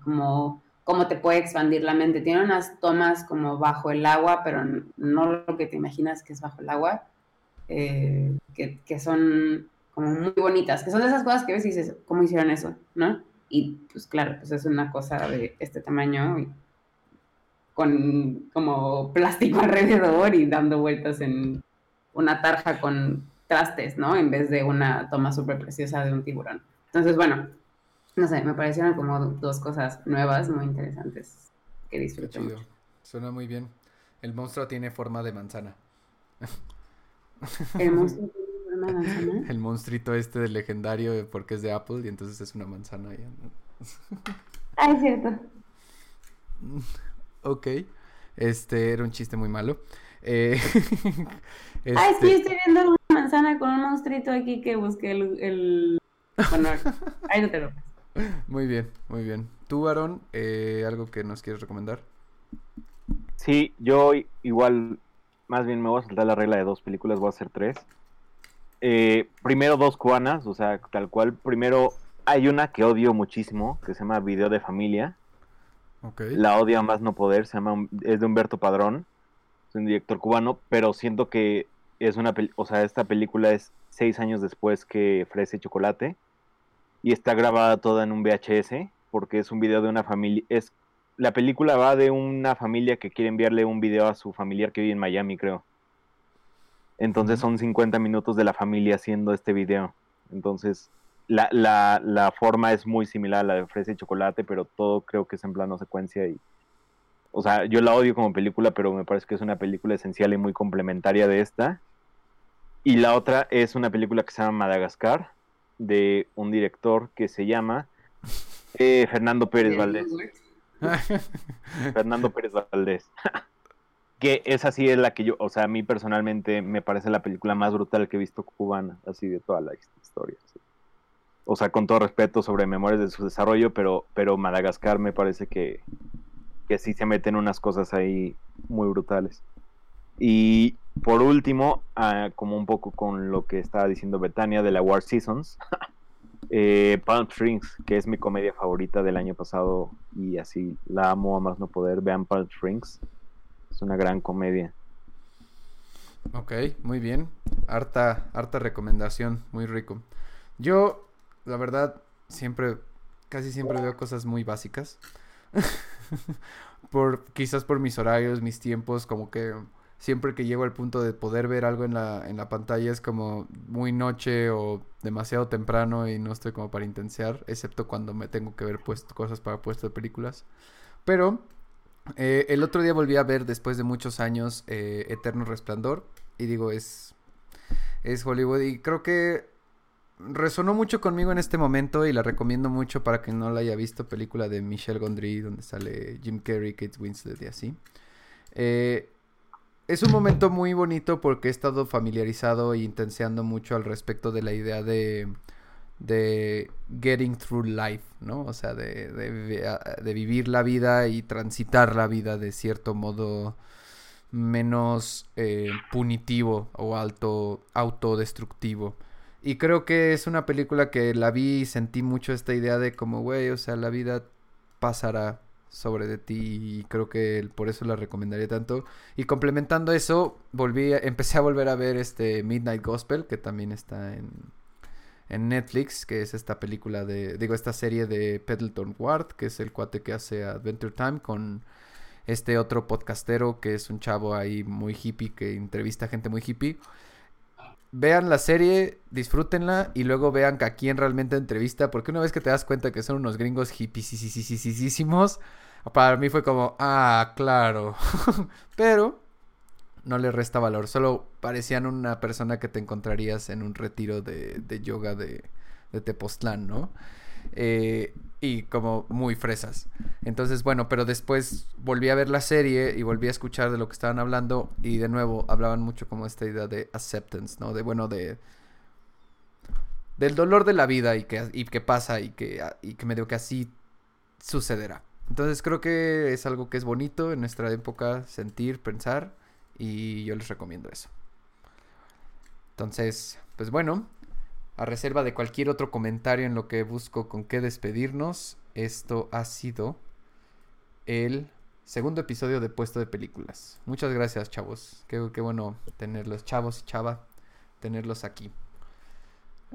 como cómo te puede expandir la mente. Tiene unas tomas como bajo el agua, pero no lo que te imaginas que es bajo el agua, eh, que, que son como muy bonitas, que son de esas cosas que ves y dices, ¿cómo hicieron eso? ¿No? Y pues claro, pues es una cosa de este tamaño y con como plástico alrededor y dando vueltas en una tarja con trastes, ¿no? En vez de una toma súper preciosa de un tiburón. Entonces, bueno, no sé, me parecieron como dos cosas nuevas, muy interesantes que disfruté mucho. Suena muy bien. El monstruo tiene forma de manzana. El monstruo El monstruito este del legendario porque es de Apple y entonces es una manzana. Ah, es cierto. Ok. Este era un chiste muy malo. Eh, Ah, es que yo estoy viendo una manzana con un monstruito aquí que busqué el. Bueno, ahí no te lo Muy bien, muy bien. ¿Tú, Aaron, eh, algo que nos quieres recomendar? Sí, yo igual, más bien me voy a saltar la regla de dos películas, voy a hacer tres. Eh, primero dos cubanas, o sea, tal cual. Primero hay una que odio muchísimo, que se llama Video de Familia. La odio a más no poder, se llama, es de Humberto Padrón, es un director cubano, pero siento que es una, o sea, esta película es seis años después que Fresa y Chocolate y está grabada toda en un VHS porque es un video de una familia, es la película va de una familia que quiere enviarle un video a su familiar que vive en Miami, creo. Entonces son 50 minutos de la familia haciendo este video. Entonces la, la, la forma es muy similar a la de Fresa y Chocolate, pero todo creo que es en plano secuencia y... O sea, yo la odio como película, pero me parece que es una película esencial y muy complementaria de esta. Y la otra es una película que se llama Madagascar, de un director que se llama eh, Fernando Pérez Valdés. Fernando Pérez Valdés. que esa sí es la que yo, o sea, a mí personalmente me parece la película más brutal que he visto cubana, así de toda la historia. O sea, con todo respeto sobre memorias de su desarrollo, pero, pero Madagascar me parece que, que sí se meten unas cosas ahí muy brutales. Y por último, ah, como un poco con lo que estaba diciendo Betania de la War Seasons, eh, Palm Springs, que es mi comedia favorita del año pasado y así la amo a más no poder. Vean Palm Springs es una gran comedia. Ok, muy bien. Harta, harta recomendación, muy rico. Yo, la verdad, siempre, casi siempre veo cosas muy básicas. por, quizás por mis horarios, mis tiempos, como que siempre que llego al punto de poder ver algo en la, en la pantalla es como muy noche o demasiado temprano y no estoy como para intensear, excepto cuando me tengo que ver pues, cosas para puesto de películas. Pero eh, el otro día volví a ver, después de muchos años, eh, Eterno Resplandor. Y digo, es, es Hollywood. Y creo que resonó mucho conmigo en este momento y la recomiendo mucho para quien no la haya visto. Película de Michelle Gondry, donde sale Jim Carrey, Kate Winslet y así. Eh, es un momento muy bonito porque he estado familiarizado e intenseando mucho al respecto de la idea de de getting through life, ¿no? O sea, de, de, vivir la vida y transitar la vida de cierto modo menos eh, punitivo o alto, autodestructivo. Y creo que es una película que la vi y sentí mucho esta idea de como, güey, o sea, la vida pasará, sobre de ti y creo que por eso la recomendaría tanto. Y complementando eso, volví, empecé a volver a ver este Midnight Gospel, que también está en, en Netflix, que es esta película de, digo, esta serie de Pendleton Ward, que es el cuate que hace Adventure Time con este otro podcastero que es un chavo ahí muy hippie que entrevista a gente muy hippie. Vean la serie, disfrútenla y luego vean a quién realmente entrevista, porque una vez que te das cuenta que son unos gringos hippies, para mí fue como, ah, claro. Pero no le resta valor, solo parecían una persona que te encontrarías en un retiro de, de yoga de, de Tepoztlán, ¿no? Eh, y como muy fresas. Entonces, bueno, pero después volví a ver la serie y volví a escuchar de lo que estaban hablando y de nuevo hablaban mucho como esta idea de acceptance, ¿no? De bueno, de del dolor de la vida y que, y pasa y que, y que medio que así sucederá. Entonces creo que es algo que es bonito en nuestra época sentir, pensar y yo les recomiendo eso. Entonces, pues bueno, a reserva de cualquier otro comentario en lo que busco con qué despedirnos, esto ha sido el segundo episodio de Puesto de Películas. Muchas gracias, chavos. Qué, qué bueno tenerlos, chavos y chava, tenerlos aquí.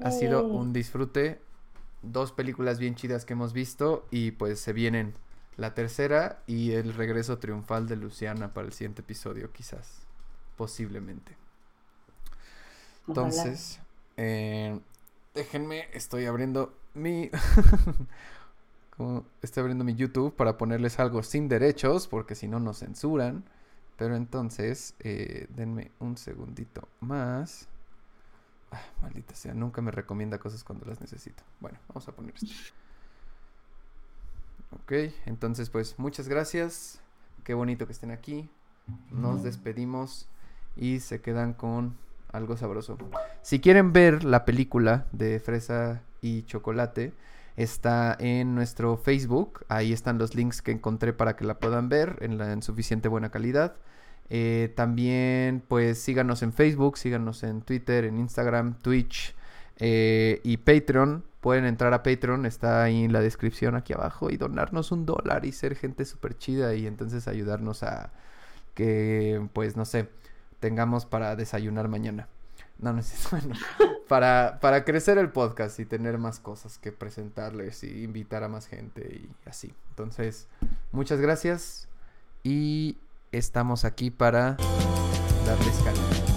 Ha sido un disfrute. Dos películas bien chidas que hemos visto y pues se vienen la tercera y el regreso triunfal de Luciana para el siguiente episodio, quizás. Posiblemente. Entonces, eh, déjenme, estoy abriendo mi... estoy abriendo mi YouTube para ponerles algo sin derechos, porque si no nos censuran. Pero entonces, eh, denme un segundito más. Ah, maldita sea, nunca me recomienda cosas cuando las necesito. Bueno, vamos a poner esto. Ok, entonces pues muchas gracias. Qué bonito que estén aquí. Nos despedimos y se quedan con algo sabroso. Si quieren ver la película de Fresa y Chocolate, está en nuestro Facebook. Ahí están los links que encontré para que la puedan ver en, la, en suficiente buena calidad. Eh, también, pues síganos en Facebook, síganos en Twitter, en Instagram, Twitch eh, y Patreon. Pueden entrar a Patreon, está ahí en la descripción aquí abajo y donarnos un dólar y ser gente súper chida y entonces ayudarnos a que, pues no sé, tengamos para desayunar mañana. No, no es. Para, para crecer el podcast y tener más cosas que presentarles y invitar a más gente y así. Entonces, muchas gracias y estamos aquí para darles calor.